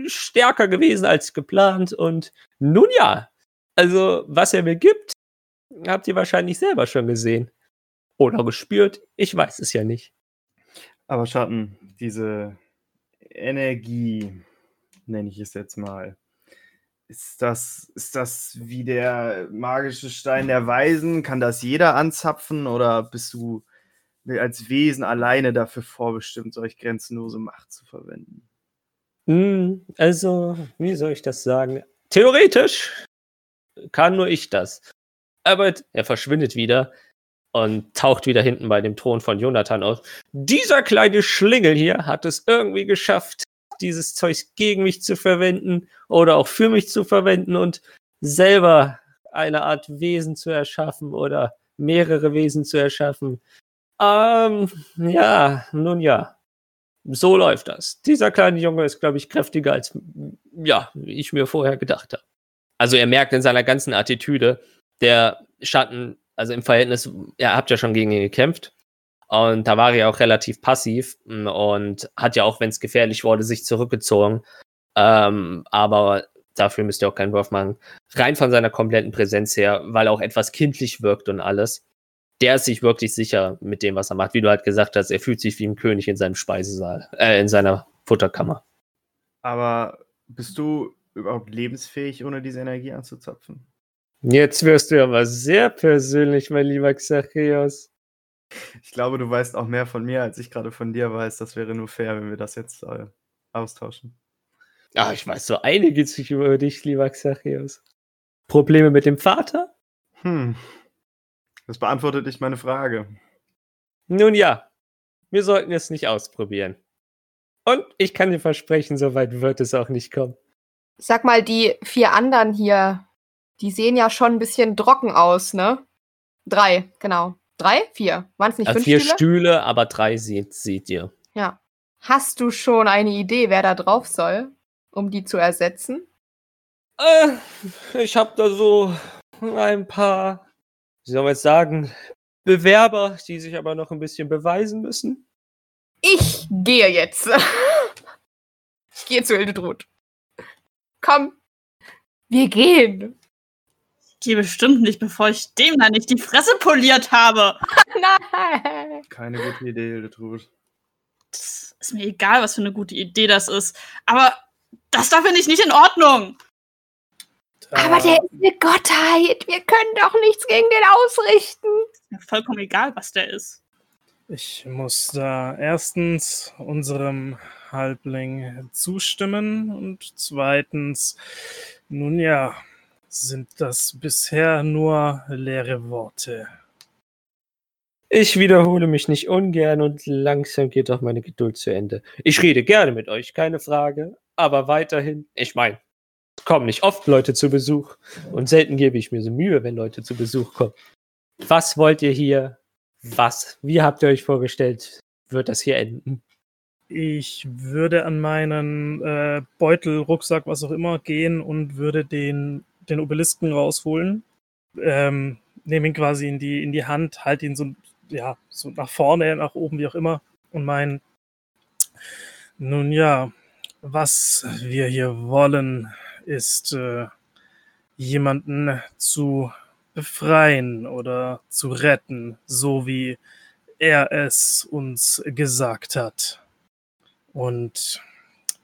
stärker gewesen als geplant und nun ja, also was er mir gibt, habt ihr wahrscheinlich selber schon gesehen. Oder gespürt, ich weiß es ja nicht. Aber Schatten, diese Energie, nenne ich es jetzt mal, ist das, ist das wie der magische Stein der Weisen? Kann das jeder anzapfen oder bist du als Wesen alleine dafür vorbestimmt, solch grenzenlose Macht zu verwenden? Hm, also, wie soll ich das sagen? Theoretisch kann nur ich das. Aber er verschwindet wieder und taucht wieder hinten bei dem Thron von Jonathan auf. Dieser kleine Schlingel hier hat es irgendwie geschafft, dieses Zeug gegen mich zu verwenden oder auch für mich zu verwenden und selber eine Art Wesen zu erschaffen oder mehrere Wesen zu erschaffen. Ähm, ja, nun ja. So läuft das. Dieser kleine Junge ist, glaube ich, kräftiger als, ja, ich mir vorher gedacht habe. Also er merkt in seiner ganzen Attitüde, der Schatten, also im Verhältnis, ihr habt ja schon gegen ihn gekämpft. Und da war er ja auch relativ passiv mm, und hat ja auch, wenn es gefährlich wurde, sich zurückgezogen. Ähm, aber dafür müsst ihr auch keinen Wurf machen. Rein von seiner kompletten Präsenz her, weil er auch etwas kindlich wirkt und alles. Der ist sich wirklich sicher mit dem, was er macht. Wie du halt gesagt hast, er fühlt sich wie ein König in seinem Speisesaal, äh, in seiner Futterkammer. Aber bist du überhaupt lebensfähig, ohne diese Energie anzuzapfen? Jetzt wirst du aber sehr persönlich, mein lieber Xachios. Ich glaube, du weißt auch mehr von mir, als ich gerade von dir weiß. Das wäre nur fair, wenn wir das jetzt äh, austauschen. Ah, ich weiß so einiges über dich, lieber Xachios. Probleme mit dem Vater? Hm. Das beantwortet nicht meine Frage. Nun ja, wir sollten es nicht ausprobieren. Und ich kann dir versprechen, so weit wird es auch nicht kommen. Sag mal, die vier anderen hier, die sehen ja schon ein bisschen trocken aus, ne? Drei, genau. Drei? Vier? Waren es nicht Also fünf vier Stühle? Stühle, aber drei seht, seht ihr. Ja. Hast du schon eine Idee, wer da drauf soll, um die zu ersetzen? Äh, ich habe da so ein paar, wie soll man jetzt sagen, Bewerber, die sich aber noch ein bisschen beweisen müssen. Ich gehe jetzt. ich gehe zu Hildetrud. Komm. Wir gehen. Ich gehe bestimmt nicht, bevor ich dem da nicht die Fresse poliert habe. Nein. Keine gute Idee, Hildetrud. Das ist mir egal, was für eine gute Idee das ist. Aber das da finde ich nicht in Ordnung. Aber der ist eine Gottheit. Wir können doch nichts gegen den ausrichten. Ist mir vollkommen egal, was der ist. Ich muss da erstens unserem Halbling zustimmen und zweitens, nun ja, sind das bisher nur leere Worte. Ich wiederhole mich nicht ungern und langsam geht auch meine Geduld zu Ende. Ich rede gerne mit euch, keine Frage, aber weiterhin, ich meine, es kommen nicht oft Leute zu Besuch und selten gebe ich mir so Mühe, wenn Leute zu Besuch kommen. Was wollt ihr hier? Was? Wie habt ihr euch vorgestellt, wird das hier enden? Ich würde an meinen äh, Beutel, Rucksack, was auch immer gehen und würde den, den Obelisken rausholen. Ähm, nehme ihn quasi in die, in die Hand, halte ihn so, ja, so nach vorne, nach oben, wie auch immer. Und mein, nun ja, was wir hier wollen, ist äh, jemanden zu befreien oder zu retten, so wie er es uns gesagt hat. Und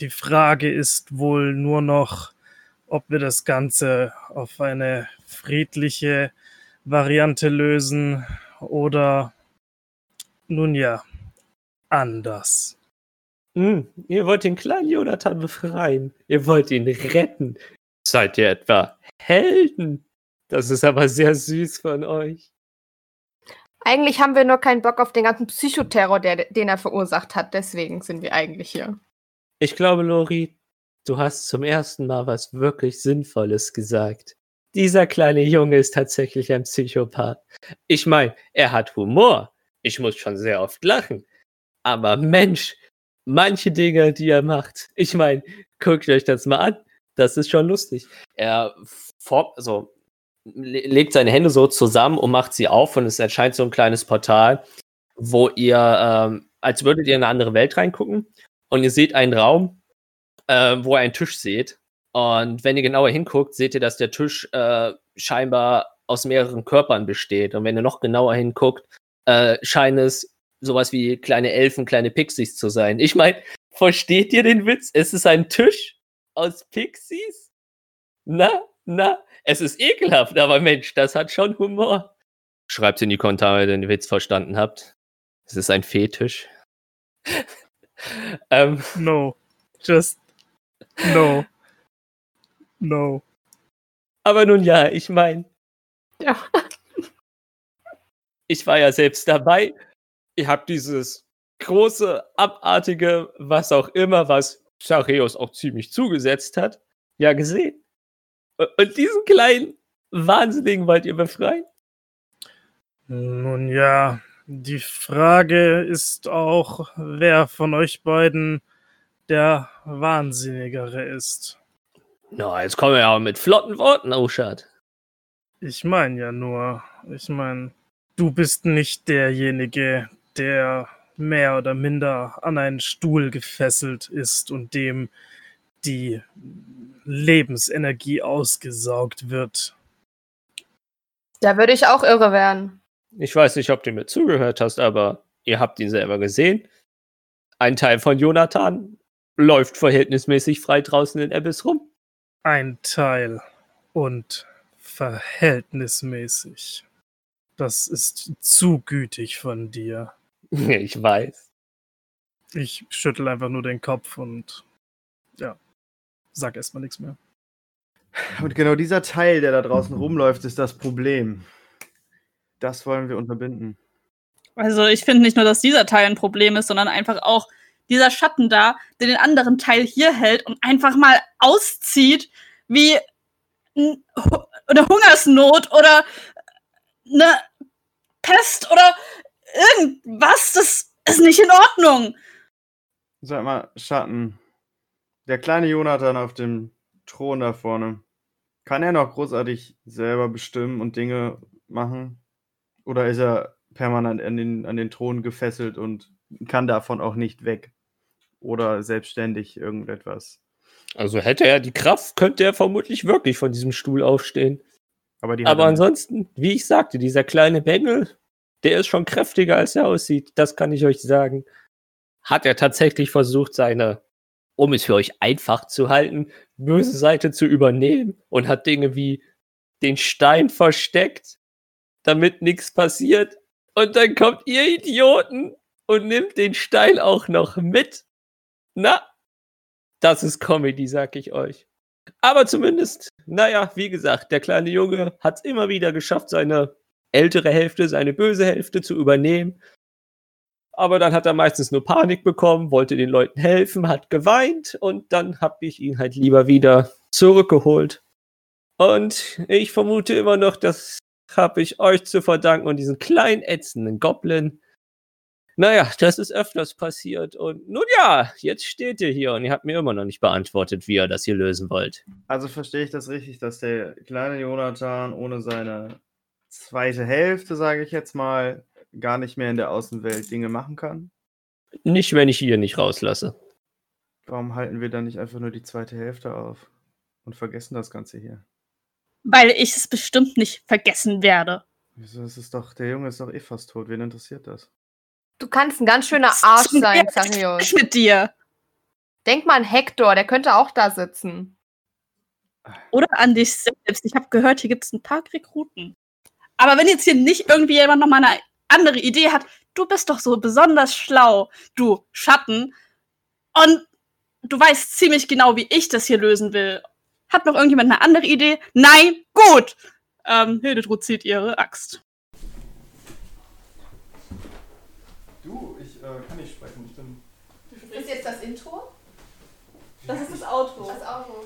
die Frage ist wohl nur noch, ob wir das Ganze auf eine friedliche Variante lösen oder nun ja, anders. Hm, ihr wollt den kleinen Jonathan befreien. Ihr wollt ihn retten. Seid ihr etwa Helden? Das ist aber sehr süß von euch. Eigentlich haben wir nur keinen Bock auf den ganzen Psychoterror, der, den er verursacht hat. Deswegen sind wir eigentlich hier. Ich glaube, Lori, du hast zum ersten Mal was wirklich Sinnvolles gesagt. Dieser kleine Junge ist tatsächlich ein Psychopath. Ich meine, er hat Humor. Ich muss schon sehr oft lachen. Aber Mensch, manche Dinge, die er macht. Ich meine, guckt euch das mal an. Das ist schon lustig. Er formt, also, le- legt seine Hände so zusammen und macht sie auf und es erscheint so ein kleines Portal, wo ihr, ähm, als würdet ihr in eine andere Welt reingucken und ihr seht einen Raum, äh, wo ihr einen Tisch seht. Und wenn ihr genauer hinguckt, seht ihr, dass der Tisch äh, scheinbar aus mehreren Körpern besteht. Und wenn ihr noch genauer hinguckt, äh, scheint es sowas wie kleine Elfen, kleine Pixies zu sein. Ich meine, versteht ihr den Witz? Es ist ein Tisch aus Pixies? Na, na, es ist ekelhaft, aber Mensch, das hat schon Humor. Schreibt in die Kommentare, wenn ihr den Witz verstanden habt. Es ist ein Fetisch. ähm, No. Just no. No. aber nun ja, ich meine, Ja. ich war ja selbst dabei. Ihr habt dieses große, abartige, was auch immer, was Chareus auch ziemlich zugesetzt hat, ja gesehen. Und diesen kleinen Wahnsinnigen wollt ihr befreien? Nun ja, die Frage ist auch, wer von euch beiden der Wahnsinnigere ist. Na, jetzt kommen wir ja mit flotten Worten, Oshad. Ich meine ja nur, ich meine, du bist nicht derjenige, der mehr oder minder an einen Stuhl gefesselt ist und dem die Lebensenergie ausgesaugt wird. Da würde ich auch irre werden. Ich weiß nicht, ob du mir zugehört hast, aber ihr habt ihn selber gesehen. Ein Teil von Jonathan läuft verhältnismäßig frei draußen in Abyss rum. Ein Teil und verhältnismäßig. Das ist zu gütig von dir. Ich weiß. Ich schüttel einfach nur den Kopf und ja, sag erstmal nichts mehr. Und genau dieser Teil, der da draußen rumläuft, ist das Problem. Das wollen wir unterbinden. Also ich finde nicht nur, dass dieser Teil ein Problem ist, sondern einfach auch dieser Schatten da, der den anderen Teil hier hält und einfach mal auszieht wie eine Hungersnot oder eine Pest oder irgendwas. Das ist nicht in Ordnung. Sag mal, Schatten. Der kleine Jonathan auf dem Thron da vorne. Kann er noch großartig selber bestimmen und Dinge machen? Oder ist er permanent an den, an den Thron gefesselt und kann davon auch nicht weg? Oder selbstständig irgendetwas? Also hätte er die Kraft, könnte er vermutlich wirklich von diesem Stuhl aufstehen. Aber, Aber er ansonsten, wie ich sagte, dieser kleine Bengel, der ist schon kräftiger, als er aussieht. Das kann ich euch sagen. Hat er tatsächlich versucht, seine, um es für euch einfach zu halten, böse Seite zu übernehmen und hat Dinge wie den Stein versteckt, damit nichts passiert. Und dann kommt ihr Idioten und nimmt den Stein auch noch mit. Na, das ist Comedy, sag ich euch. Aber zumindest, naja, wie gesagt, der kleine Junge hat es immer wieder geschafft, seine ältere Hälfte, seine böse Hälfte zu übernehmen. Aber dann hat er meistens nur Panik bekommen, wollte den Leuten helfen, hat geweint und dann habe ich ihn halt lieber wieder zurückgeholt. Und ich vermute immer noch, das habe ich euch zu verdanken und diesen kleinen ätzenden Goblin. Naja, das ist öfters passiert. Und nun ja, jetzt steht ihr hier und ihr habt mir immer noch nicht beantwortet, wie ihr das hier lösen wollt. Also verstehe ich das richtig, dass der kleine Jonathan ohne seine zweite Hälfte, sage ich jetzt mal, gar nicht mehr in der Außenwelt Dinge machen kann? Nicht, wenn ich hier nicht rauslasse. Warum halten wir dann nicht einfach nur die zweite Hälfte auf und vergessen das Ganze hier? Weil ich es bestimmt nicht vergessen werde. Wieso ist es doch, der Junge ist doch eh fast tot. Wen interessiert das? Du kannst ein ganz schöner Arsch sein, Xarios. mit dir. Denk mal an Hector, der könnte auch da sitzen. Oder an dich selbst. Ich habe gehört, hier gibt es ein paar Rekruten. Aber wenn jetzt hier nicht irgendwie jemand noch mal eine andere Idee hat, du bist doch so besonders schlau, du Schatten. Und du weißt ziemlich genau, wie ich das hier lösen will. Hat noch irgendjemand eine andere Idee? Nein? Gut. Ähm, Hildetrud zieht ihre Axt. Du, ich äh, kann nicht sprechen. Ich bin. Ist jetzt das Intro? Das ist das Outro. Das Auto.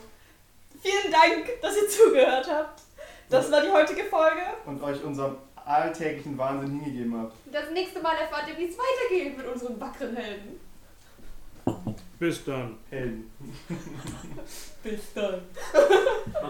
Vielen Dank, dass ihr zugehört habt. Das war die heutige Folge. Und euch unserem alltäglichen Wahnsinn hingegeben habt. Das nächste Mal erfahrt ihr, wie es weitergeht mit unseren wackeren Helden. Bis dann. Helden. Bis dann.